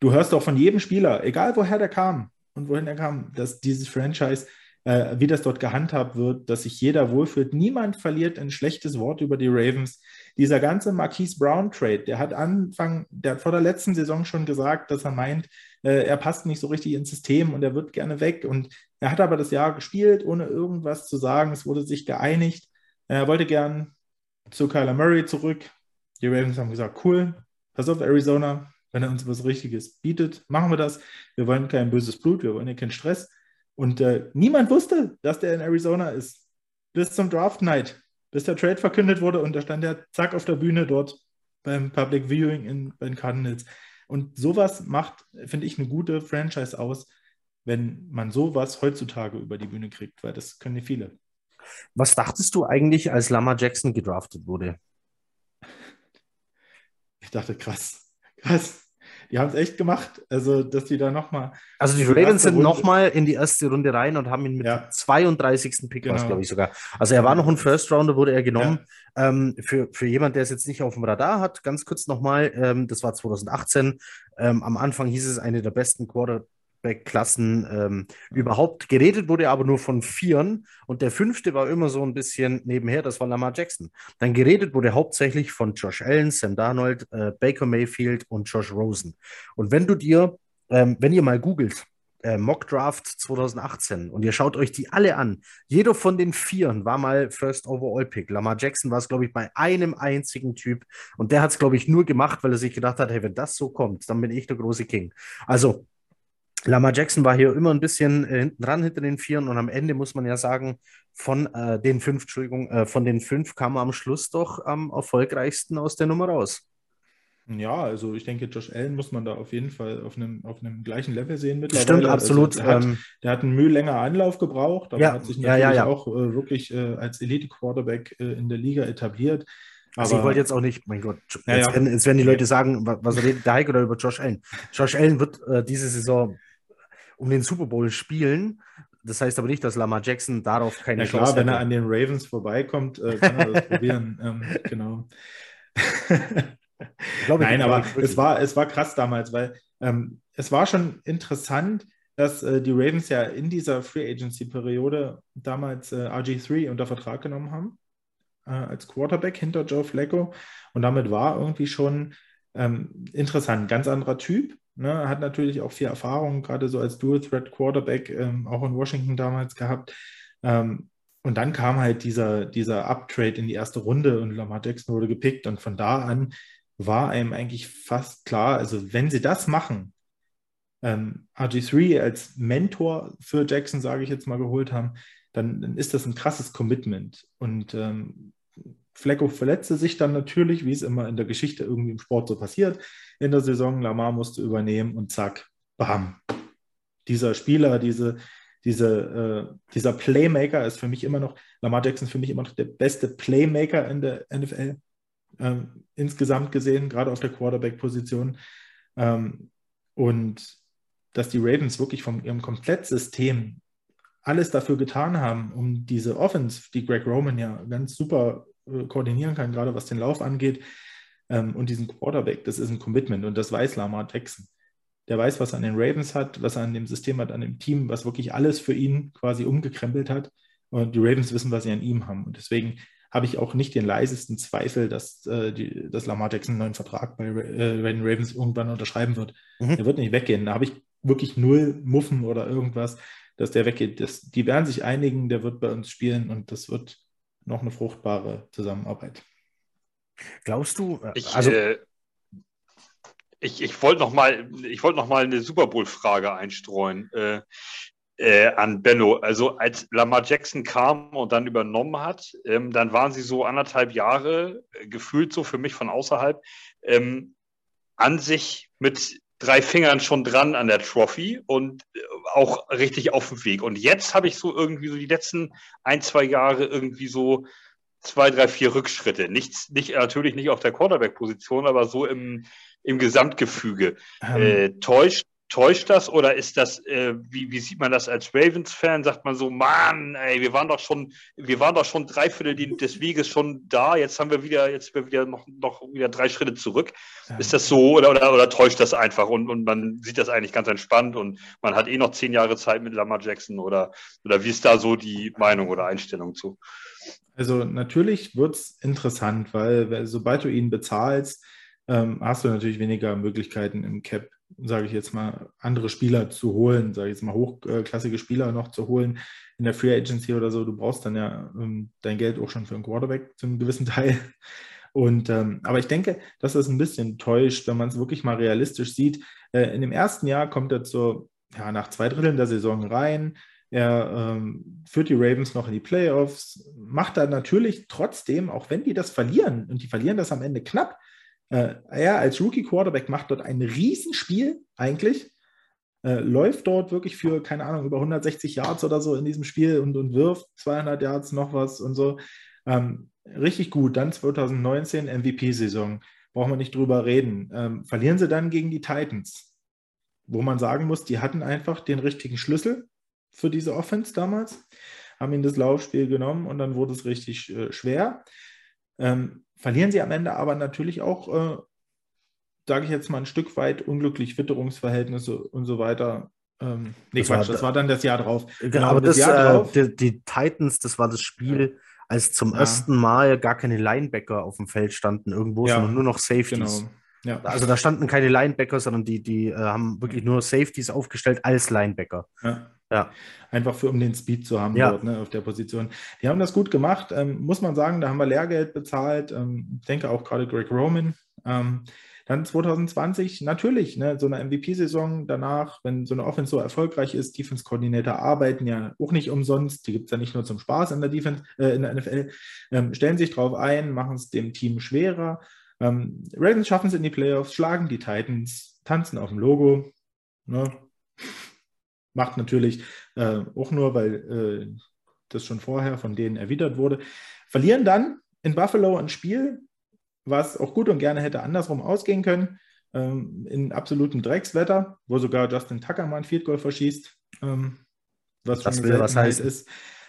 du hörst auch von jedem Spieler, egal woher der kam und wohin er kam, dass dieses Franchise äh, wie das dort gehandhabt wird, dass sich jeder wohlfühlt. Niemand verliert ein schlechtes Wort über die Ravens. Dieser ganze Marquise Brown Trade, der hat Anfang, der hat vor der letzten Saison schon gesagt, dass er meint, äh, er passt nicht so richtig ins System und er wird gerne weg. Und er hat aber das Jahr gespielt, ohne irgendwas zu sagen. Es wurde sich geeinigt. Er wollte gern zu Kyler Murray zurück. Die Ravens haben gesagt, cool, pass auf, Arizona, wenn er uns was Richtiges bietet, machen wir das. Wir wollen kein böses Blut, wir wollen ja keinen Stress. Und äh, niemand wusste, dass der in Arizona ist. Bis zum Draft Night, bis der Trade verkündet wurde und da stand er zack auf der Bühne dort beim Public Viewing in, den Cardinals. Und sowas macht, finde ich, eine gute Franchise aus, wenn man sowas heutzutage über die Bühne kriegt, weil das können nicht viele. Was dachtest du eigentlich, als Lama Jackson gedraftet wurde? Ich dachte, krass, krass die haben es echt gemacht. Also, dass die da nochmal. Also, die Ravens sind nochmal in die erste Runde rein und haben ihn mit ja. 32. Pick, genau. glaube ich sogar. Also, er war noch ein First Rounder, wurde er genommen. Ja. Ähm, für, für jemand, der es jetzt nicht auf dem Radar hat, ganz kurz nochmal, ähm, das war 2018. Ähm, am Anfang hieß es eine der besten Quarter Klassen ähm, überhaupt. Geredet wurde aber nur von Vieren und der fünfte war immer so ein bisschen nebenher, das war Lamar Jackson. Dann geredet wurde hauptsächlich von Josh Allen, Sam Darnold, äh, Baker Mayfield und Josh Rosen. Und wenn du dir, ähm, wenn ihr mal googelt, äh, Mock Draft 2018 und ihr schaut euch die alle an. Jeder von den Vieren war mal First Overall Pick. Lamar Jackson war es, glaube ich, bei einem einzigen Typ und der hat es, glaube ich, nur gemacht, weil er sich gedacht hat, hey, wenn das so kommt, dann bin ich der große King. Also Lama Jackson war hier immer ein bisschen äh, hinten dran hinter den Vieren und am Ende muss man ja sagen, von äh, den fünf, Entschuldigung, äh, von den fünf kam er am Schluss doch am erfolgreichsten aus der Nummer raus. Ja, also ich denke, Josh Allen muss man da auf jeden Fall auf einem, auf einem gleichen Level sehen mittlerweile. Stimmt, also absolut. Also der, hat, ähm, der, hat, einen Mühe länger Anlauf gebraucht, aber ja, hat sich natürlich ja, ja, auch äh, wirklich äh, als Elite-Quarterback in der Liga etabliert. Also ich wollte jetzt auch nicht, mein Gott, jetzt, Werden, jetzt, werden, die Leute sagen, was redet der Heiko da über Josh Allen? Josh Allen wird äh, diese Saison um den Super Bowl spielen. Das heißt aber nicht, dass Lamar Jackson darauf keine klar, Chance hat. wenn er an den Ravens vorbeikommt, äh, kann er das <laughs> probieren. Ähm, genau. glaube, Nein, aber es war, es war krass damals, weil ähm, es war schon interessant, dass äh, die Ravens ja in dieser Free Agency-Periode damals äh, RG3 unter Vertrag genommen haben, äh, als Quarterback hinter Joe Flacco. Und damit war irgendwie schon ähm, interessant, ganz anderer Typ. Ne, hat natürlich auch viel Erfahrung, gerade so als Dual-Threat-Quarterback, ähm, auch in Washington damals gehabt. Ähm, und dann kam halt dieser, dieser Uptrade in die erste Runde und Lamar Jackson wurde gepickt. Und von da an war einem eigentlich fast klar, also wenn sie das machen, ähm, RG3 als Mentor für Jackson, sage ich jetzt mal, geholt haben, dann, dann ist das ein krasses Commitment. Und ähm, Flecko verletzte sich dann natürlich, wie es immer in der Geschichte irgendwie im Sport so passiert. In der Saison, Lamar musste übernehmen und zack, bam. Dieser Spieler, diese, diese, äh, dieser Playmaker ist für mich immer noch, Lamar Jackson ist für mich immer noch der beste Playmaker in der NFL. ähm, insgesamt gesehen, gerade auf der Quarterback-Position. Ähm, und dass die Ravens wirklich von ihrem Komplettsystem alles dafür getan haben, um diese Offense, die Greg Roman ja ganz super koordinieren kann, gerade was den Lauf angeht, ähm, und diesen Quarterback, das ist ein Commitment und das weiß Lamar Jackson. Der weiß, was er an den Ravens hat, was er an dem System hat, an dem Team, was wirklich alles für ihn quasi umgekrempelt hat. Und die Ravens wissen, was sie an ihm haben. Und deswegen habe ich auch nicht den leisesten Zweifel, dass, äh, die, dass Lamar Jackson einen neuen Vertrag bei, äh, Ravens irgendwann unterschreiben wird. Mhm. Der wird nicht weggehen. Da habe ich wirklich null Muffen oder irgendwas, dass der weggeht. Das, die werden sich einigen, der wird bei uns spielen und das wird noch eine fruchtbare Zusammenarbeit. Glaubst du? Äh, ich, also, äh, ich, ich wollte noch mal, wollt noch mal eine Super Bowl-Frage einstreuen. Äh, äh, an Benno. Also als Lamar Jackson kam und dann übernommen hat, ähm, dann waren sie so anderthalb Jahre, äh, gefühlt so für mich von außerhalb, ähm, an sich mit drei Fingern schon dran an der Trophy und äh, auch richtig auf dem Weg. Und jetzt habe ich so irgendwie so die letzten ein, zwei Jahre irgendwie so zwei, drei, vier Rückschritte. Nichts, nicht, natürlich nicht auf der Quarterback-Position, aber so im, im Gesamtgefüge. Ähm. Äh, täuscht Täuscht das oder ist das, äh, wie, wie sieht man das als Ravens-Fan? Sagt man so, Mann, ey, wir waren doch schon, wir waren doch schon drei Viertel des Weges schon da, jetzt haben wir wieder, jetzt wir wieder noch, noch wieder drei Schritte zurück. Ja. Ist das so oder, oder, oder täuscht das einfach und, und man sieht das eigentlich ganz entspannt und man hat eh noch zehn Jahre Zeit mit Lamar Jackson oder, oder wie ist da so die Meinung oder Einstellung zu? Also natürlich wird es interessant, weil, weil sobald du ihn bezahlst, ähm, hast du natürlich weniger Möglichkeiten im Cap sage ich jetzt mal, andere Spieler zu holen, sage ich jetzt mal hochklassige Spieler noch zu holen in der Free Agency oder so. Du brauchst dann ja ähm, dein Geld auch schon für einen Quarterback zu einem gewissen <laughs> Teil. Und ähm, aber ich denke, dass das ein bisschen täuscht, wenn man es wirklich mal realistisch sieht. Äh, in dem ersten Jahr kommt er so ja, nach zwei Dritteln der Saison rein. Er ähm, führt die Ravens noch in die Playoffs, macht da natürlich trotzdem, auch wenn die das verlieren, und die verlieren das am Ende knapp, äh, er als Rookie-Quarterback macht dort ein Riesenspiel eigentlich. Äh, läuft dort wirklich für, keine Ahnung, über 160 Yards oder so in diesem Spiel und, und wirft 200 Yards noch was und so. Ähm, richtig gut. Dann 2019 MVP-Saison. Brauchen wir nicht drüber reden. Ähm, verlieren sie dann gegen die Titans, wo man sagen muss, die hatten einfach den richtigen Schlüssel für diese Offense damals, haben ihnen das Laufspiel genommen und dann wurde es richtig äh, schwer. Ähm, verlieren sie am Ende aber natürlich auch, äh, sage ich jetzt mal, ein Stück weit unglücklich Witterungsverhältnisse und so weiter. Ähm, nee, das Quatsch, war, das war dann das Jahr drauf. Genau, genau aber das, das Jahr äh, die, die, Titans, das war das Spiel, als zum ja. ersten Mal gar keine Linebacker auf dem Feld standen irgendwo, ja. sondern nur noch Safeties. Genau. Ja. Also da standen keine Linebacker, sondern die, die äh, haben wirklich nur Safeties aufgestellt als Linebacker. Ja. Ja. Einfach für, um den Speed zu haben ja. dort, ne, auf der Position. Die haben das gut gemacht, ähm, muss man sagen, da haben wir Lehrgeld bezahlt. Ähm, ich denke auch gerade Greg Roman. Ähm, dann 2020, natürlich, ne, so eine MVP-Saison danach, wenn so eine Offense so erfolgreich ist, Defense-Koordinator arbeiten ja auch nicht umsonst, die gibt es ja nicht nur zum Spaß in der Defense, äh, in der NFL, ähm, stellen sich drauf ein, machen es dem Team schwerer. Ähm, Ravens schaffen es in die Playoffs, schlagen die Titans, tanzen auf dem Logo. Ne? Macht natürlich äh, auch nur, weil äh, das schon vorher von denen erwidert wurde. Verlieren dann in Buffalo ein Spiel, was auch gut und gerne hätte andersrum ausgehen können, ähm, in absolutem Dreckswetter, wo sogar Justin Tucker mal ein Field Goal verschießt, ähm, was das will was heißt ist.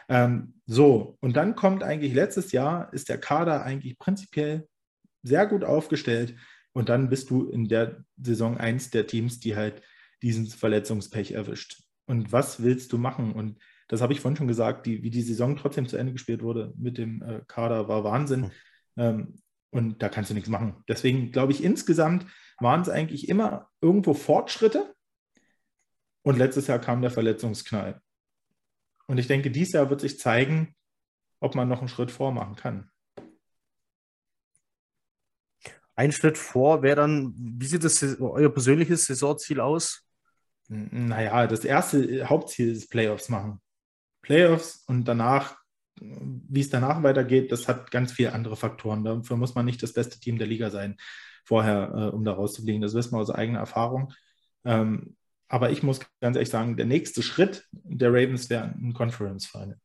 Ähm, so, und dann kommt eigentlich letztes Jahr, ist der Kader eigentlich prinzipiell sehr gut aufgestellt und dann bist du in der Saison eins der Teams, die halt diesen Verletzungspech erwischt. Und was willst du machen? Und das habe ich vorhin schon gesagt, die, wie die Saison trotzdem zu Ende gespielt wurde mit dem äh, Kader, war Wahnsinn. Mhm. Ähm, und da kannst du nichts machen. Deswegen glaube ich, insgesamt waren es eigentlich immer irgendwo Fortschritte. Und letztes Jahr kam der Verletzungsknall. Und ich denke, dieses Jahr wird sich zeigen, ob man noch einen Schritt vormachen kann. Ein Schritt vor wäre dann, wie sieht das euer persönliches Saisonziel aus? Naja, das erste Hauptziel ist Playoffs machen. Playoffs und danach, wie es danach weitergeht, das hat ganz viele andere Faktoren. Dafür muss man nicht das beste Team der Liga sein, vorher, äh, um da rauszufliegen. Das wissen wir aus eigener Erfahrung. Ähm, aber ich muss ganz ehrlich sagen, der nächste Schritt der Ravens wäre ein Conference Final.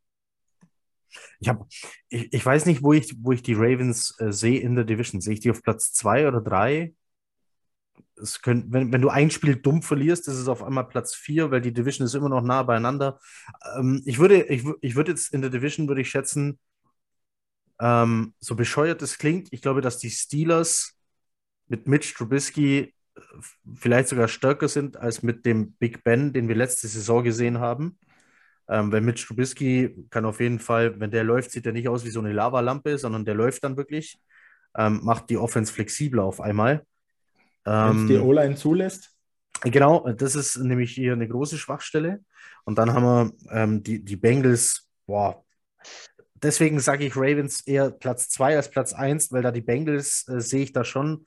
Ich, hab, ich, ich weiß nicht, wo ich, wo ich die Ravens äh, sehe in der Division. Sehe ich die auf Platz zwei oder drei? Es könnt, wenn, wenn du ein Spiel dumm verlierst, ist es auf einmal Platz vier, weil die Division ist immer noch nah beieinander. Ähm, ich würde, ich, ich würde jetzt in der Division, würde ich schätzen, ähm, so bescheuert es klingt, ich glaube, dass die Steelers mit Mitch Trubisky äh, vielleicht sogar stärker sind als mit dem Big Ben, den wir letzte Saison gesehen haben. Ähm, weil Mitch Trubisky kann auf jeden Fall, wenn der läuft, sieht er nicht aus wie so eine Lavalampe, sondern der läuft dann wirklich, ähm, macht die Offense flexibler auf einmal. Wenn es die ähm, O-Line zulässt. Genau, das ist nämlich hier eine große Schwachstelle. Und dann haben wir ähm, die, die Bengals, boah, deswegen sage ich Ravens eher Platz 2 als Platz 1, weil da die Bengals äh, sehe ich da schon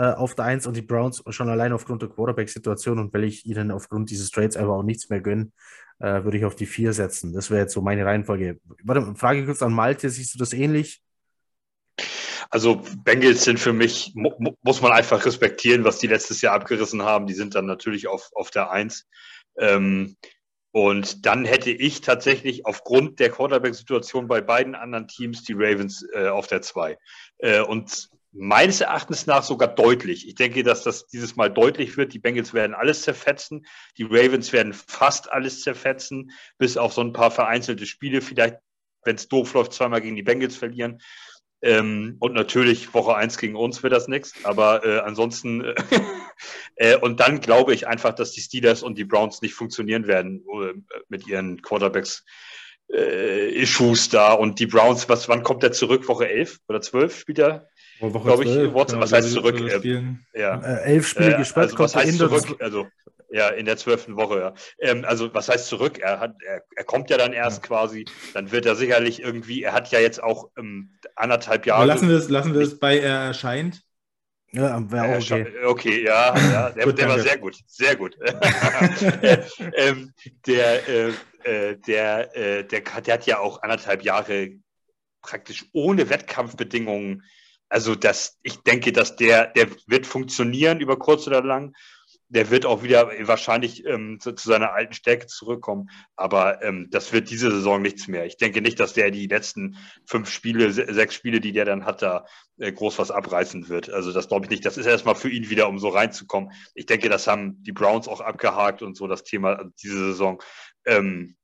auf der 1 und die Browns schon allein aufgrund der Quarterback-Situation und weil ich ihnen aufgrund dieses Trades einfach auch nichts mehr gönne, äh, würde ich auf die 4 setzen. Das wäre jetzt so meine Reihenfolge. Warte, Frage kurz an Malte, siehst du das ähnlich? Also Bengals sind für mich, mu muss man einfach respektieren, was die letztes Jahr abgerissen haben. Die sind dann natürlich auf, auf der 1. Ähm, und dann hätte ich tatsächlich aufgrund der Quarterback-Situation bei beiden anderen Teams die Ravens äh, auf der 2. Äh, und meines Erachtens nach sogar deutlich. Ich denke, dass das dieses Mal deutlich wird. Die Bengals werden alles zerfetzen. Die Ravens werden fast alles zerfetzen, bis auf so ein paar vereinzelte Spiele. Vielleicht, wenn es doof läuft, zweimal gegen die Bengals verlieren. Ähm, und natürlich Woche 1 gegen uns wird das nichts. Aber äh, ansonsten, <laughs> äh, und dann glaube ich einfach, dass die Steelers und die Browns nicht funktionieren werden äh, mit ihren Quarterbacks. Äh, Issues da und die Browns, was, wann kommt er zurück? Woche 11 oder 12 spielt er? Glaube ich, 12, Watson, genau, was heißt zurück? Äh, ja. Äh, elf Spiele gesperrt, also, was heißt zurück? Also, ja, in der zwölften Woche, ja. Ähm, also, was heißt zurück? Er, hat, er, er kommt ja dann erst ja. quasi, dann wird er sicherlich irgendwie, er hat ja jetzt auch ähm, anderthalb Jahre. Aber lassen wir es, lassen wir es bei er erscheint. Ja, wäre auch okay. Okay, ja, ja <laughs> der, gut, der war sehr gut, sehr gut. <laughs> <laughs> Äh, ähm, der, äh, äh, der, äh, der, der hat ja auch anderthalb Jahre praktisch ohne Wettkampfbedingungen. Also das, ich denke, dass der, der wird funktionieren über kurz oder lang der wird auch wieder wahrscheinlich ähm, zu, zu, seiner alten Stärke zurückkommen. Aber ähm, das wird diese Saison nichts mehr. Ich denke nicht, dass der die letzten fünf Spiele, sechs Spiele, die der dann hat, da äh, groß was abreißen wird. Also das glaube ich nicht. Das ist erstmal für ihn wieder, um so reinzukommen. Ich denke, das haben die Browns auch abgehakt und so das Thema also diese Saison. Ähm,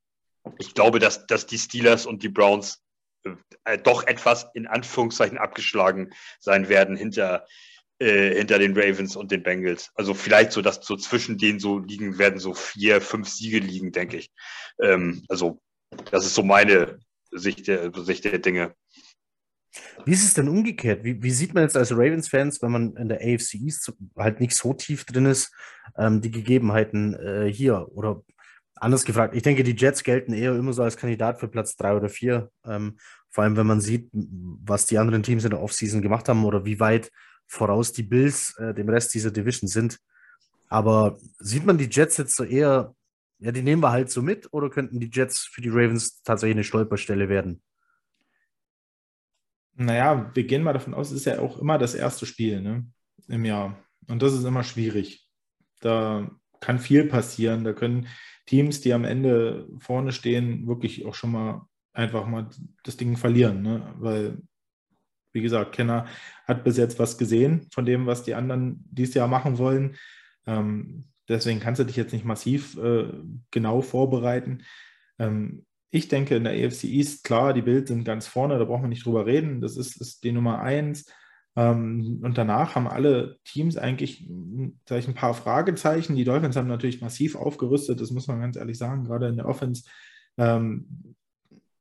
ich glaube, dass, dass die Steelers und die Browns äh, doch etwas in Anführungszeichen abgeschlagen sein werden hinter äh, hinter den Ravens und den Bengals. Also vielleicht so, dass so zwischen denen so liegen werden so vier, fünf Siege liegen, denke ich. Ähm, also das ist so meine Sicht der, Sicht der Dinge. Wie ist es denn umgekehrt? Wie, wie sieht man jetzt als Ravens-Fans, wenn man in der AFC East halt nicht so tief drin ist, ähm, die Gegebenheiten äh, hier? Oder anders gefragt, ich denke, die Jets gelten eher immer so als Kandidat für Platz drei oder vier. Ähm, vor allem, wenn man sieht, was die anderen Teams in der Offseason gemacht haben oder wie weit voraus die Bills äh, dem Rest dieser Division sind. Aber sieht man die Jets jetzt so eher, ja, die nehmen wir halt so mit oder könnten die Jets für die Ravens tatsächlich eine Stolperstelle werden? Naja, wir gehen mal davon aus, es ist ja auch immer das erste Spiel ne, im Jahr. Und das ist immer schwierig. Da kann viel passieren. Da können Teams, die am Ende vorne stehen, wirklich auch schon mal einfach mal das Ding verlieren. Ne? Weil wie gesagt, Kenner hat bis jetzt was gesehen von dem, was die anderen dieses Jahr machen wollen. Ähm, deswegen kannst du dich jetzt nicht massiv äh, genau vorbereiten. Ähm, ich denke, in der AFC East, klar, die Bills sind ganz vorne, da brauchen wir nicht drüber reden. Das ist, ist die Nummer eins. Ähm, und danach haben alle Teams eigentlich ich, ein paar Fragezeichen. Die Dolphins haben natürlich massiv aufgerüstet, das muss man ganz ehrlich sagen, gerade in der Offense. Ähm,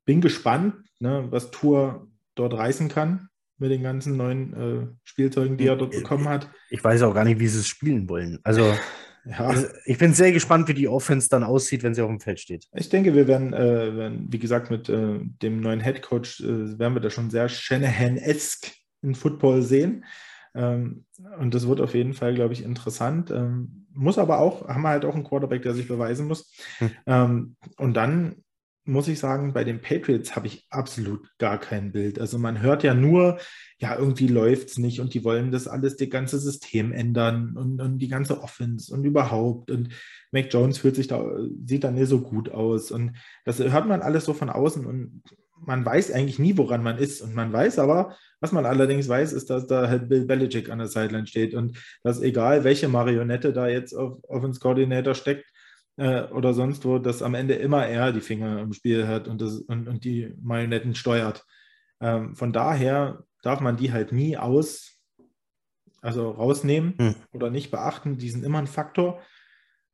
bin gespannt, ne, was Tour dort reißen kann mit den ganzen neuen äh, Spielzeugen, die er dort bekommen hat. Ich weiß auch gar nicht, wie sie es spielen wollen. Also, <laughs> ja. Also, ich bin sehr gespannt, wie die Offense dann aussieht, wenn sie auf dem Feld steht. Ich denke, wir werden, äh, werden wie gesagt, mit äh, dem neuen Head Coach äh, werden wir da schon sehr Shanahan-esque in Football sehen. Ähm, und das wird auf jeden Fall, glaube ich, interessant. Ähm, muss aber auch, haben wir halt auch einen Quarterback, der sich beweisen muss. Hm. Ähm, und dann muss ich sagen, bei den Patriots habe ich absolut gar kein Bild. Also man hört ja nur, ja, irgendwie läuft es nicht und die wollen das alles, das ganze System ändern und, und die ganze Offense und überhaupt. Und Mac Jones fühlt sich da, sieht da nicht so gut aus. Und das hört man alles so von außen und man weiß eigentlich nie, woran man ist. Und man weiß aber, was man allerdings weiß, ist, dass da halt Bill Belichick an der Sideline steht und dass egal, welche Marionette da jetzt auf Offense-Coordinator steckt äh, oder sonst wo, dass am Ende immer er die Finger im Spiel hat und, das, und, und die Marionetten steuert. Ähm, von daher darf man die halt nie aus, also rausnehmen hm. oder nicht beachten. Die sind immer ein Faktor.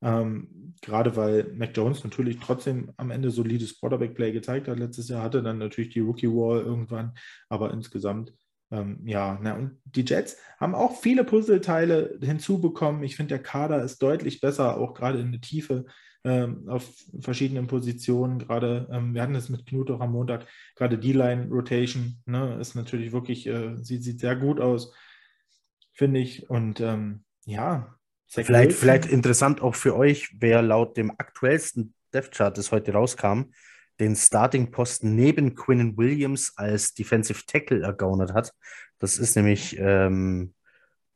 Ähm, gerade weil Mac Jones natürlich trotzdem am Ende solides Quarterback-Play gezeigt hat. Letztes Jahr hatte dann natürlich die Rookie-Wall irgendwann, aber insgesamt, ähm, ja, na, und die Jets haben auch viele Puzzleteile hinzubekommen. Ich finde, der Kader ist deutlich besser, auch gerade in der Tiefe ähm, auf verschiedenen Positionen. Gerade, ähm, wir hatten es mit Knut auch am Montag, gerade die Line-Rotation ne, ist natürlich wirklich, äh, sieht, sieht sehr gut aus, finde ich. Und ähm, ja, Vielleicht, vielleicht interessant auch für euch, wer laut dem aktuellsten Dev Chart, das heute rauskam, den Starting-Posten neben Quinnen Williams als Defensive Tackle ergaunert hat. Das ist nämlich ähm,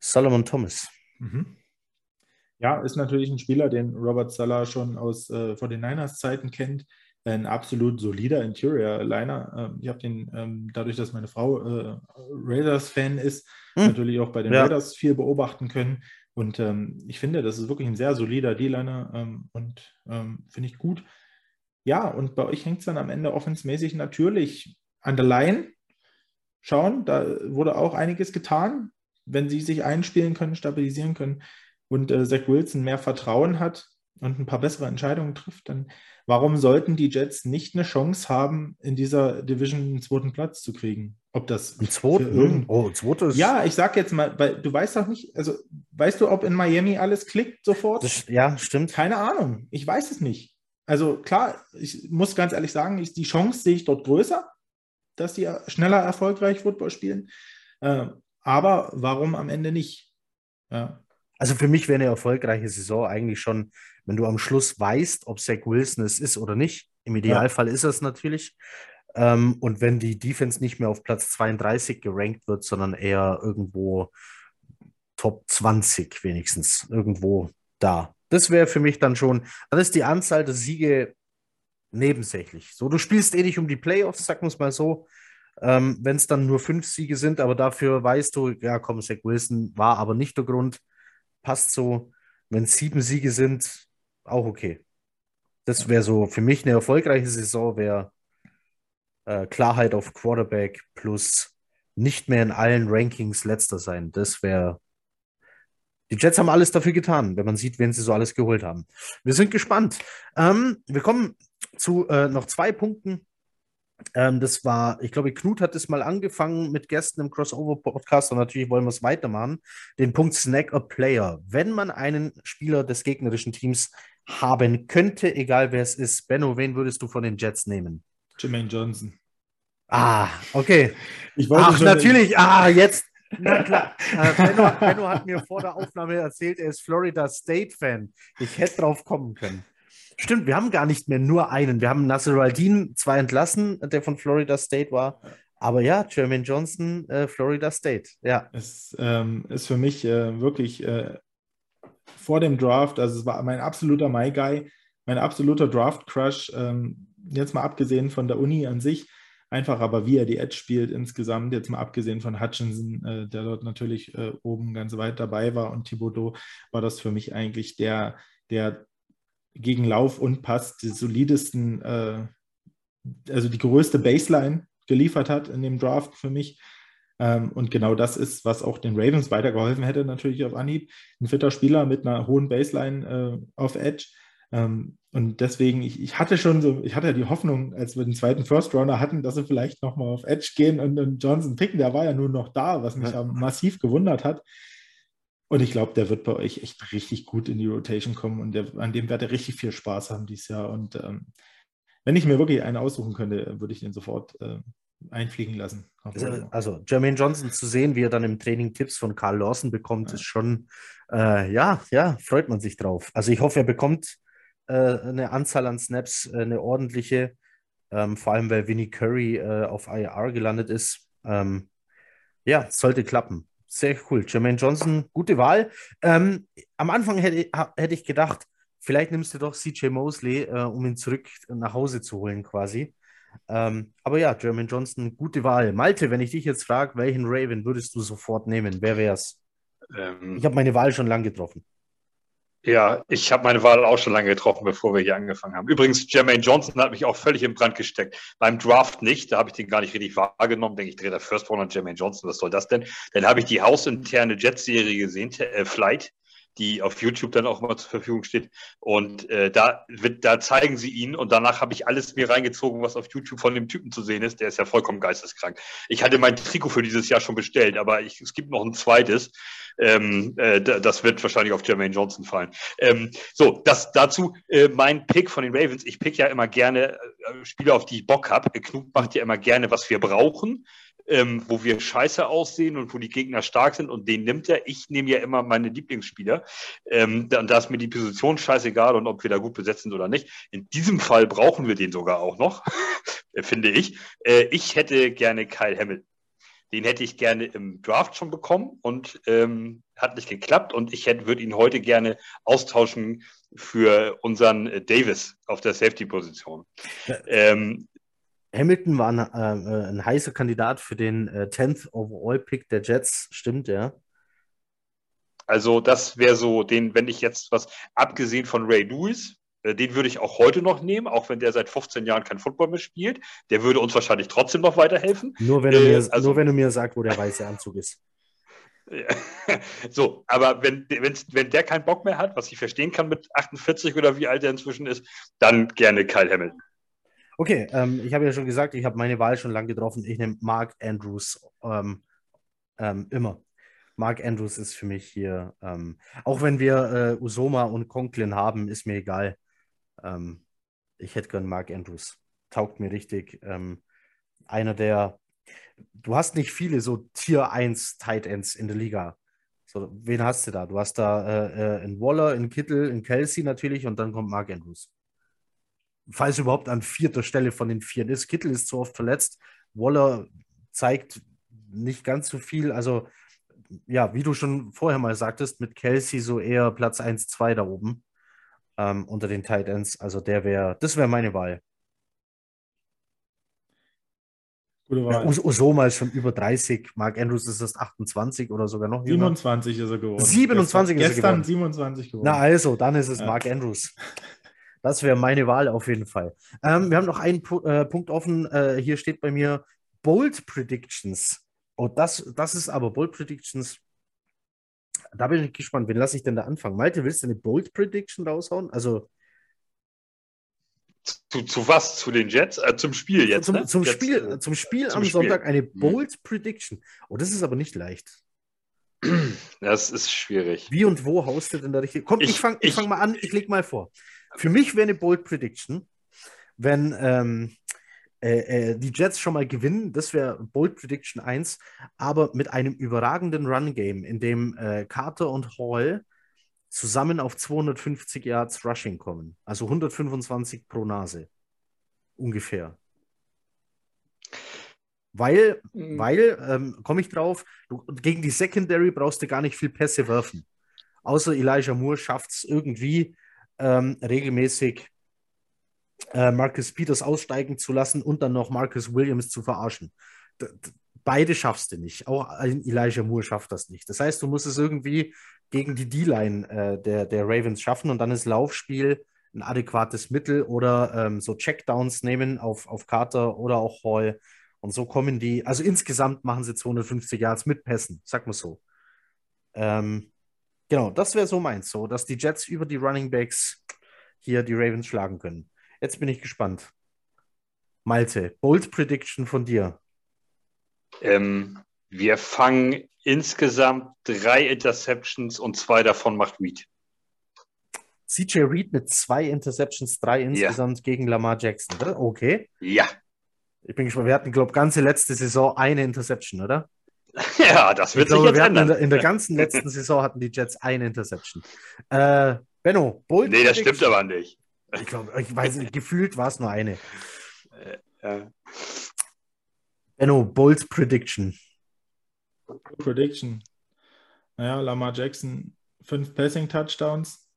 Solomon Thomas. Mhm. Ja, ist natürlich ein Spieler, den Robert Sala schon aus äh, 49ers-Zeiten kennt. Ein absolut solider Interior-Liner. Ähm, ich habe den, ähm, dadurch, dass meine Frau äh, Raiders-Fan ist, hm. natürlich auch bei den ja. Raiders viel beobachten können. Und ähm, ich finde, das ist wirklich ein sehr solider D-Liner ähm, und ähm, finde ich gut. Ja, und bei euch hängt es dann am Ende offensmäßig natürlich an der Line. Schauen, da wurde auch einiges getan. Wenn sie sich einspielen können, stabilisieren können und äh, Zach Wilson mehr Vertrauen hat und ein paar bessere Entscheidungen trifft, dann warum sollten die Jets nicht eine Chance haben, in dieser Division einen zweiten Platz zu kriegen? Ob das ein zweiten? Oh, zweites. Ja, ich sag jetzt mal, weil du weißt doch nicht, also weißt du, ob in Miami alles klickt sofort? Das, ja, stimmt. Keine Ahnung. Ich weiß es nicht. Also klar, ich muss ganz ehrlich sagen, ich, die Chance sehe ich dort größer, dass die schneller erfolgreich Football spielen. Äh, aber warum am Ende nicht? Ja. Also für mich wäre eine erfolgreiche Saison eigentlich schon, wenn du am Schluss weißt, ob Zach Wilson es ist oder nicht. Im Idealfall ja. ist es natürlich. Ähm, und wenn die Defense nicht mehr auf Platz 32 gerankt wird, sondern eher irgendwo Top 20 wenigstens, irgendwo da. Das wäre für mich dann schon, dann ist die Anzahl der Siege nebensächlich. So, du spielst eh nicht um die Playoffs, sagen wir es mal so. Ähm, wenn es dann nur fünf Siege sind, aber dafür weißt du, ja komm, Zach Wilson war aber nicht der Grund, passt so. Wenn es sieben Siege sind, auch okay. Das wäre so für mich eine erfolgreiche Saison, wäre äh, Klarheit auf Quarterback plus nicht mehr in allen Rankings letzter sein. Das wäre. Die Jets haben alles dafür getan, wenn man sieht, wen sie so alles geholt haben. Wir sind gespannt. Ähm, wir kommen zu äh, noch zwei Punkten. Ähm, das war, ich glaube, Knut hat es mal angefangen mit Gästen im Crossover-Podcast und natürlich wollen wir es weitermachen. Den Punkt Snack a Player. Wenn man einen Spieler des gegnerischen Teams haben könnte, egal wer es ist, Benno, wen würdest du von den Jets nehmen? Jermaine Johnson. Ah, okay. Ach, natürlich. Ah, jetzt. Na klar. Äh, Benno, Benno, hat mir vor der <laughs> Aufnahme erzählt, er ist Florida State-Fan. Ich hätte drauf kommen können. Stimmt, wir haben gar nicht mehr nur einen. Wir haben Nasser Aldin zwar entlassen, der von Florida State war. Aber ja, Jermaine Johnson, äh, Florida State. Ja. Es ähm, ist für mich äh, wirklich äh, vor dem Draft, also es war mein absoluter My Guy, mein absoluter Draft-Crush. Ähm, jetzt mal abgesehen von der Uni an sich, einfach aber wie er die Edge spielt insgesamt, jetzt mal abgesehen von Hutchinson, äh, der dort natürlich äh, oben ganz weit dabei war und Thibodeau, war das für mich eigentlich der, der gegen Lauf und Pass die solidesten, äh, also die größte Baseline geliefert hat in dem Draft für mich. Ähm, und genau das ist, was auch den Ravens weitergeholfen hätte, natürlich auf Anhieb. Ein fitter Spieler mit einer hohen Baseline äh, auf Edge. Ähm, und deswegen, ich, ich hatte schon so, ich hatte ja die Hoffnung, als wir den zweiten First Runner hatten, dass sie vielleicht nochmal auf Edge gehen und, und, Johnson picken, der war ja nur noch da, was mich ja. massiv gewundert hat. Und ich glaube, der wird bei euch echt richtig gut in die Rotation kommen und der, an dem wird er richtig viel Spaß haben dieses Jahr. Und ähm, wenn ich mir wirklich einen aussuchen könnte, würde ich den sofort äh, einfliegen lassen. Also, also, Jermaine Johnson zu sehen, wie er dann im Training Tipps von Carl Lawson bekommt, ja. ist schon, äh, ja, ja, freut man sich drauf. Also ich hoffe, er bekommt eine Anzahl an Snaps, äh, eine ordentliche, ähm, vor allem weil Vinnie Curry äh, auf IR gelandet ist. Ähm, ja, sollte klappen. Sehr cool. Jermaine Johnson, gute Wahl. Ähm, am Anfang hätte, hätte ich gedacht, vielleicht nimmst du doch CJ Mosley, äh, um ihn zurück nach Hause zu holen, quasi. Ähm, aber ja, Jermaine Johnson, gute Wahl. Malte, wenn ich dich jetzt frage, welchen Raven würdest du sofort nehmen? Wer wär's? Ähm, ich habe meine Wahl schon lang getroffen. Ja, ich habe meine Wahl auch schon lange getroffen, bevor wir hier angefangen haben. Übrigens, Jermaine Johnson hat mich auch völlig im Brand gesteckt. Beim Draft nicht, da habe ich den gar nicht richtig wahrgenommen. Denke ich, drehe der First Runner Jermaine Johnson, was soll das denn? Dann habe ich die hausinterne Jet-Serie gesehen, äh, Flight die auf YouTube dann auch mal zur Verfügung steht. Und äh, da, wird, da zeigen sie ihn und danach habe ich alles mir reingezogen, was auf YouTube von dem Typen zu sehen ist. Der ist ja vollkommen geisteskrank. Ich hatte mein Trikot für dieses Jahr schon bestellt, aber ich, es gibt noch ein zweites. Ähm, äh, das wird wahrscheinlich auf Jermaine Johnson fallen. Ähm, so, das dazu äh, mein Pick von den Ravens. Ich pick ja immer gerne äh, Spieler, auf die ich Bock habe. Knut macht ja immer gerne, was wir brauchen ähm, wo wir scheiße aussehen und wo die Gegner stark sind und den nimmt er. Ich nehme ja immer meine Lieblingsspieler. Ähm, da, da ist mir die Position scheißegal und ob wir da gut besetzt sind oder nicht. In diesem Fall brauchen wir den sogar auch noch, <laughs> finde ich. Äh, ich hätte gerne Kyle Hamilton. Den hätte ich gerne im Draft schon bekommen und ähm, hat nicht geklappt. Und ich würde ihn heute gerne austauschen für unseren Davis auf der Safety-Position. Ähm, Hamilton war ein, äh, ein, heißer Kandidat für den äh, 10th Overall Pick der Jets, stimmt, ja. Also, das wäre so, den, wenn ich jetzt was, abgesehen von Ray Lewis, äh, den würde ich auch heute noch nehmen, auch wenn der seit 15 Jahren kein Football mehr spielt. Der würde uns wahrscheinlich trotzdem noch weiterhelfen. Nur wenn du, mir, äh, also, nur wenn du mir sagst, wo der weiße Anzug ist. <laughs> so, aber wenn, wenn, wenn der keinen Bock mehr hat, was ich verstehen kann mit 48 oder wie alt er inzwischen ist, dann gerne Kyle Hamilton. Okay, ähm, ich habe ja schon gesagt, ich habe meine Wahl schon lange getroffen. Ich nehme Mark Andrews ähm, ähm, immer. Mark Andrews ist für mich hier, ähm, auch wenn wir äh, Usoma und Conklin haben, ist mir egal. Ähm, ich hätte gern Mark Andrews. Taugt mir richtig. Ähm, einer der, du hast nicht viele so Tier 1 Tight Ends in der Liga. So, wen hast du da? Du hast da äh, äh, in Waller, in Kittel, in Kelsey natürlich und dann kommt Mark Andrews falls überhaupt an vierter Stelle von den vier ist. Kittel ist zu oft verletzt. Waller zeigt nicht ganz so viel. Also, ja, wie du schon vorher mal sagtest, mit Kelsey so eher Platz 1, 2 da oben ähm, unter den Tight Ends. Also, der wäre, das wäre meine Wahl. Gute Wahl. Ja, Usoma ist schon über 30, Mark Andrews ist erst 28 oder sogar noch 27 jünger. ist er geworden. 27 gestern, ist er geworden. Gestern 27 geworden. Na also, dann ist es ja. Mark Andrews. <laughs> Das wäre meine Wahl auf jeden Fall. Ähm, wir haben noch einen äh, Punkt offen. Äh, hier steht bei mir Bold Predictions. Oh, das, das ist aber Bold Predictions. Da bin ich gespannt. Wen lasse ich denn da anfangen? Malte, willst du eine Bold Prediction raushauen? Also. Zu, zu was? Zu den Jets? Äh, zum Spiel jetzt? Zum, ne? zum Spiel, äh, zum Spiel zum am Spiel. Sonntag eine hm. Bold hm. Prediction. Oh, das ist aber nicht leicht. Das ist schwierig. Wie und wo haust du denn da richtig? Komm, ich, ich fange ich, ich fang mal an, ich leg mal vor. Für mich wäre eine Bold Prediction, wenn ähm, äh, äh, die Jets schon mal gewinnen, das wäre Bold Prediction 1, aber mit einem überragenden Run-Game, in dem äh, Carter und Hall zusammen auf 250 Yards Rushing kommen. Also 125 pro Nase. Ungefähr. Weil, mhm. weil ähm, komme ich drauf, du, gegen die Secondary brauchst du gar nicht viel Pässe werfen. Außer Elijah Moore schafft es irgendwie, ähm, regelmäßig äh, Marcus Peters aussteigen zu lassen und dann noch Marcus Williams zu verarschen. D beide schaffst du nicht. Auch Elijah Moore schafft das nicht. Das heißt, du musst es irgendwie gegen die D-Line äh, der, der Ravens schaffen und dann ist Laufspiel ein adäquates Mittel oder ähm, so Checkdowns nehmen auf, auf Carter oder auch Hall. Und so kommen die, also insgesamt machen sie 250 Yards mit Pässen, sag mal so. Ähm, Genau, das wäre so meins, so, dass die Jets über die Running Backs hier die Ravens schlagen können. Jetzt bin ich gespannt. Malte, Bold Prediction von dir. Ähm, wir fangen insgesamt drei Interceptions und zwei davon macht Reed. CJ Reed mit zwei Interceptions, drei insgesamt ja. gegen Lamar Jackson, oder? Okay. Ja. Ich bin gespannt. Wir hatten, glaube ich, ganze letzte Saison eine Interception, oder? <laughs> Ja, das wird ich sich glaube, jetzt ändern. In der, in der, <laughs> ganzen letzten Saison hatten die Jets eine Interception. Äh, Benno, Bold Nee, das stimmt aber nicht. Ich glaube, ich weiß, gefühlt war es nur eine. Äh, ja. Benno, Bold Prediction. Prediction. Naja, Lamar Jackson, fünf Passing Touchdowns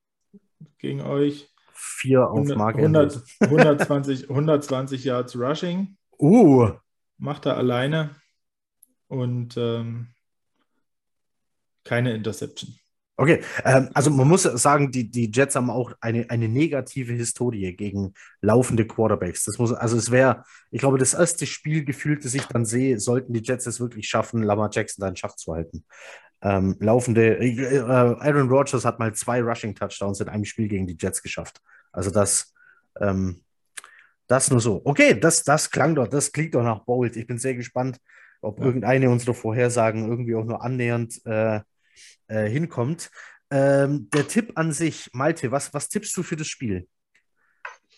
gegen euch. vier auf 100, Mark 100, 120, 120 Yards Rushing. Uh. Macht er alleine. Und ähm, keine Interception. Okay, ähm, also man muss sagen, die, die Jets haben auch eine, eine negative Historie gegen laufende Quarterbacks. Das muss, also es wäre, ich glaube, das erste Spiel gefühlt, das ich dann sehe, sollten die Jets es wirklich schaffen, Lamar Jackson da in Schach zu halten. Ähm, laufende, äh, Aaron Rodgers hat mal zwei Rushing Touchdowns in einem Spiel gegen die Jets geschafft. Also das, ähm, das nur so. Okay, das, das klang doch, das klingt doch nach Bold. Ich bin sehr gespannt, ob ja. irgendeine unserer Vorhersagen irgendwie auch nur annähernd äh, äh, hinkommt. Ähm, der Tipp an sich, Malte, was, was tippst du für das Spiel?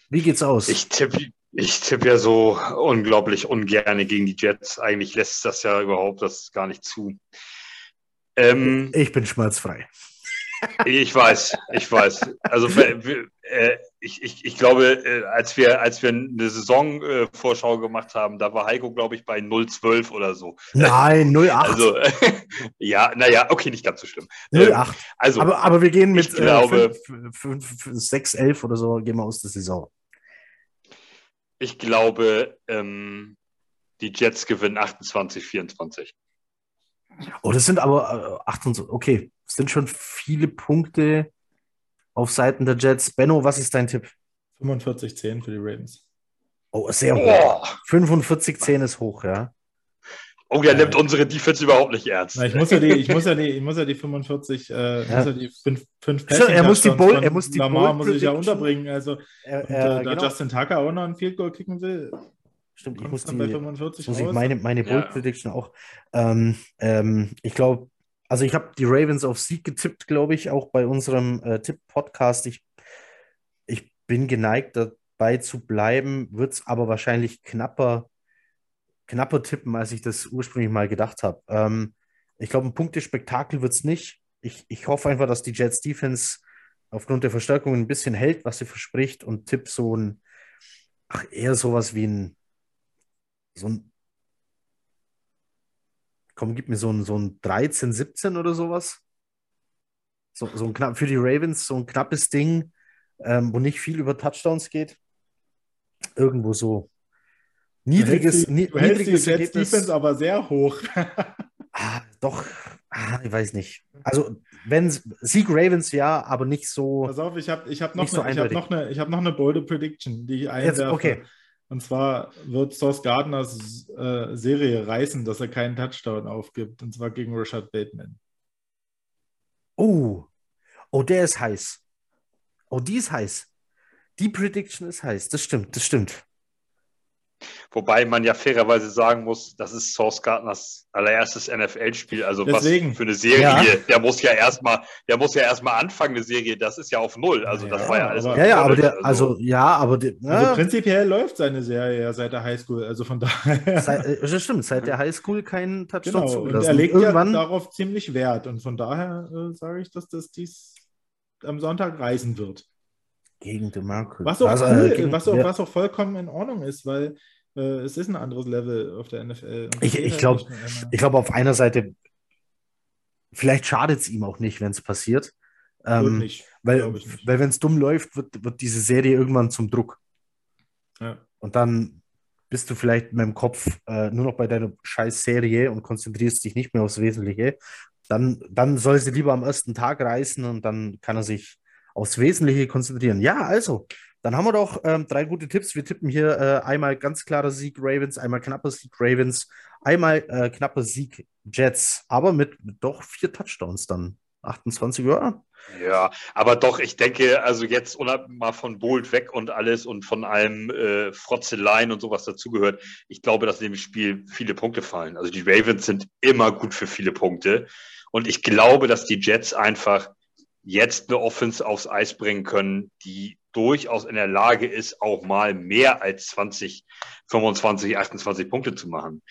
Wie geht's aus? Ich tippe ich tipp ja so unglaublich ungern gegen die Jets. Eigentlich lässt das ja überhaupt das gar nicht zu. Ähm, ich bin schmerzfrei. Ich weiß, ich weiß. Also äh, ich, ich, ich glaube, äh, als, wir, als wir eine Saisonvorschau äh, gemacht haben, da war Heiko, glaube ich, bei 0,12 oder so. Nein, 0,8. <laughs> Also, <laughs> ja, naja, okay, nicht ganz so schlimm. 0,8. Ähm, also, aber, aber wir gehen mit ich glaube, 6, 11 oder so, gehen wir aus der Saison. Ich glaube, ähm, die Jets gewinnen 28, 24. Oh, das sind aber äh, 28, okay, das sind schon viele Punkte auf Seiten der Jets. Benno, was ist dein Tipp? 45-10 für die Ravens. Oh, sehr hoch. 45-10 ist hoch, ja. Oh, der nimmt unsere Defense überhaupt nicht ernst. Na, ich, muss ja die, ich, muss ja die, ich muss ja die 45, äh, ja. muss ja die 5 fünf so, er muss die Bull, er muss die Lamar muss ich ja unterbringen. Also, er, und, äh, genau. da Justin Tucker auch noch ein Field Goal kicken will, Stimmt, ich muss, die, bei 45 muss ich meine, meine Bold Prediction ja. auch. Ähm, ähm, ich glaube, also ich habe die Ravens auf Sieg getippt, glaube ich, auch bei unserem äh, Tipp-Podcast. Ich, ich bin geneigt, dabei zu bleiben, wird es aber wahrscheinlich knapper, knapper tippen, als ich das ursprünglich mal gedacht habe. Ähm, ich glaube, ein Punktespektakel wird es nicht. Ich, ich hoffe einfach, dass die Jets Defense aufgrund der Verstärkung ein bisschen hält, was sie verspricht und tipp so ein, ach, eher sowas wie ein so ein, komm, gib mir so ein, so ein 13, 17 oder sowas. So, so ein knapp für die Ravens, so ein knappes Ding, ähm, wo nicht viel über Touchdowns geht. Irgendwo so niedriges, du hältst die, du niedriges hältst die Defense aber sehr hoch. <laughs> ah, doch, ah, ich weiß nicht. Also, wenn Sieg Ravens ja, aber nicht so. Pass auf, ich habe ich hab noch, so eine, hab noch, eine, hab noch eine bolde Prediction, die ich einwerfe. Jetzt, okay. Und zwar wird Sauce Gardners äh, Serie reißen, dass er keinen Touchdown aufgibt. Und zwar gegen Richard Bateman. Oh, oh, der ist heiß. Oh, die ist heiß. Die Prediction ist heiß. Das stimmt, das stimmt. Wobei man ja fairerweise sagen muss, das ist Source Gardners allererstes NFL-Spiel. Also Deswegen. was für eine Serie. Ja. Der muss ja erstmal, der muss ja erstmal anfangen, eine Serie. Das ist ja auf Null. Also das ja, war ja alles. Aber, ja, ja, aber der, also, also ja, aber der, also prinzipiell läuft seine Serie ja seit der Highschool. Also von daher. Seit, äh, das stimmt, seit der Highschool kein Touchdown genau. Und er legt Irgendwann, ja darauf ziemlich Wert. Und von daher äh, sage ich, dass das dies am Sonntag reisen wird. Gegen DeMarco. Was auch, also, cool, gegen, was, auch, was auch vollkommen in Ordnung ist, weil äh, es ist ein anderes Level auf der NFL. ich ich glaube, glaub, auf einer Seite, vielleicht schadet es ihm auch nicht, wenn es passiert. Ähm, nicht, weil, weil wenn es dumm läuft, wird, wird diese Serie irgendwann zum Druck. Ja. Und dann bist du vielleicht mit dem Kopf äh, nur noch bei deiner scheiß Serie und konzentrierst dich nicht mehr aufs Wesentliche. Dann, dann soll sie lieber am ersten Tag reißen und dann kann er sich aufs Wesentliche konzentrieren. Ja, also, dann haben wir doch ähm, drei gute Tipps. Wir tippen hier äh, einmal ganz klarer Sieg Ravens, einmal knapper Sieg Ravens, einmal äh, knapper Sieg Jets, aber mit, mit, doch vier Touchdowns dann. 28 Uhr. Ja, aber doch, ich denke, also jetzt mal von Bolt weg und alles und von allem äh, Frotzeleien und sowas dazugehört. Ich glaube, dass in dem Spiel viele Punkte fallen. Also die Ravens sind immer gut für viele Punkte. Und ich glaube, dass die Jets einfach jetzt eine Offense aufs Eis bringen können, die durchaus in der Lage ist, auch mal mehr als 20, 25, 28 Punkte zu machen.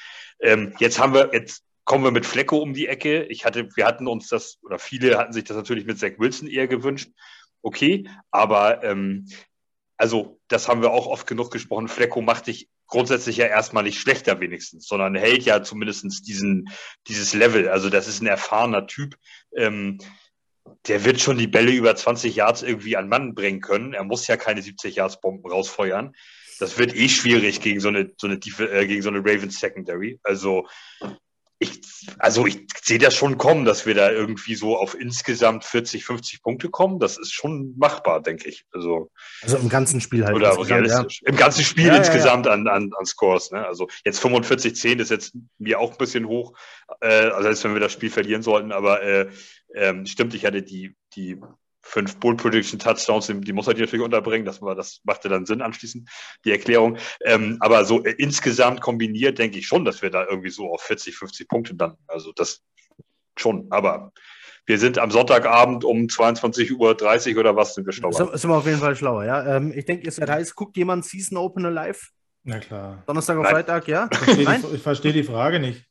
Ähm, jetzt haben wir, jetzt kommen wir mit Flecko um die Ecke. Ich hatte, wir hatten uns das, oder viele hatten sich das natürlich mit Zach Wilson eher gewünscht. Okay, aber ähm, also das haben wir auch oft genug gesprochen. Flecko macht dich grundsätzlich ja erstmal nicht schlechter wenigstens, sondern hält ja zumindest diesen, dieses Level. Also das ist ein erfahrener Typ. Ähm, der wird schon die Bälle über 20 Yards irgendwie an Mann bringen können. Er muss ja keine 70 Yards Bomben rausfeuern. Das wird eh schwierig gegen so eine, so eine, äh, gegen so eine Ravens Secondary. Also ich, also ich sehe das schon kommen, dass wir da irgendwie so auf insgesamt 40, 50 Punkte kommen. Das ist schon machbar, denke ich. Also, also im ganzen Spiel halt. Oder realistisch. Ja. Im ganzen Spiel ja, insgesamt ja, An, an, an Scores. Ne? Also jetzt 45, 10 ist jetzt mir auch ein bisschen hoch. Äh, also als wenn wir das Spiel verlieren sollten. Aber äh, äh, stimmt, ich hatte die, die fünf Bull Prediction Touchdowns, die muss er natürlich unterbringen. Das, war, das machte dann Sinn anschließend, die Erklärung. Ähm, aber so äh, insgesamt kombiniert denke ich schon, dass wir da irgendwie so auf 40, 50 Punkte dann, also das schon. Aber wir sind am Sonntagabend um 22.30 Uhr oder was sind wir schlauer. So, sind wir auf jeden Fall schlauer, ja. Ähm, ich denke, ihr seid heiß. Guckt jemand Season Opener live? Na klar. Donnerstag auf Freitag, ja? Ich verstehe, die, ich verstehe die Frage nicht.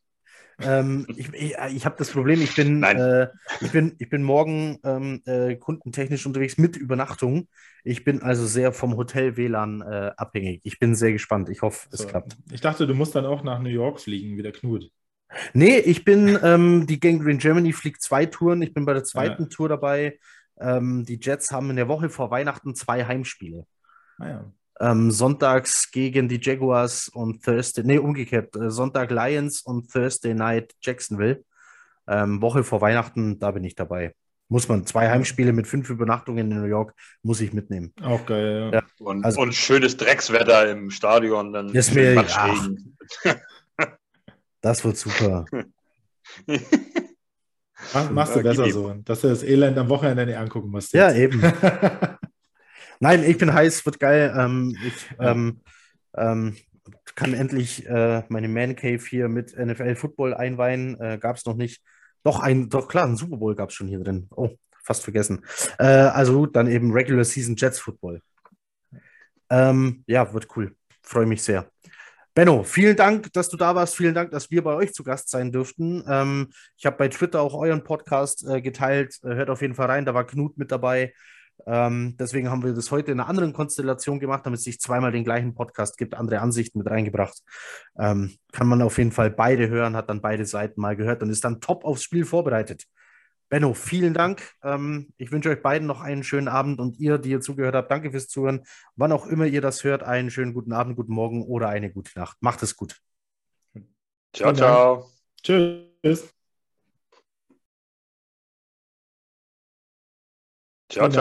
Ähm, ich ich, ich habe das Problem, ich bin, äh, ich bin, ich bin morgen ähm, äh, kundentechnisch unterwegs mit Übernachtung. Ich bin also sehr vom Hotel WLAN äh, abhängig. Ich bin sehr gespannt. Ich hoffe, so. es klappt. Ich dachte, du musst dann auch nach New York fliegen, wie der Knut. Nee, ich bin, ähm, die Gang Green Germany fliegt zwei Touren. Ich bin bei der zweiten ja. Tour dabei. Ähm, die Jets haben in der Woche vor Weihnachten zwei Heimspiele. Ah ja. Ähm, sonntags gegen die Jaguars und Thursday, nee, umgekehrt, äh, Sonntag Lions und Thursday Night Jacksonville. Ähm, Woche vor Weihnachten, da bin ich dabei. Muss man zwei Heimspiele mit fünf Übernachtungen in New York, muss ich mitnehmen. Auch geil, ja. ja und, also, und, schönes Dreckswetter im Stadion. Dann ist mir, ach, <laughs> das wird super. Mach, machst du besser so, dass du das Elend am Wochenende nicht angucken musst. Ja, eben. <laughs> Nein, ich bin heiß, wird geil. Ähm, ich ähm, ähm, kann endlich äh, meine Man Cave hier mit NFL Football einweihen. Äh, gab es noch nicht. Doch, ein, doch klar, ein Super Bowl gab es schon hier drin. Oh, fast vergessen. Äh, also gut, dann eben Regular Season Jets Football. Ähm, ja, wird cool. Freue mich sehr. Benno, vielen Dank, dass du da warst. Vielen Dank, dass wir bei euch zu Gast sein dürften. Ähm, ich habe bei Twitter auch euren Podcast äh, geteilt. Äh, hört auf jeden Fall rein. Da war Knut mit dabei. Ähm, deswegen haben wir das heute in einer anderen Konstellation gemacht, damit es sich zweimal den gleichen Podcast gibt, andere Ansichten mit reingebracht. Ähm, kann man auf jeden Fall beide hören, hat dann beide Seiten mal gehört und ist dann top aufs Spiel vorbereitet. Benno, vielen Dank. Ähm, ich wünsche euch beiden noch einen schönen Abend und ihr, die ihr zugehört habt, danke fürs Zuhören. Wann auch immer ihr das hört, einen schönen guten Abend, guten Morgen oder eine gute Nacht. Macht es gut. Ciao, ciao. Tschüss. Ciao, ciao.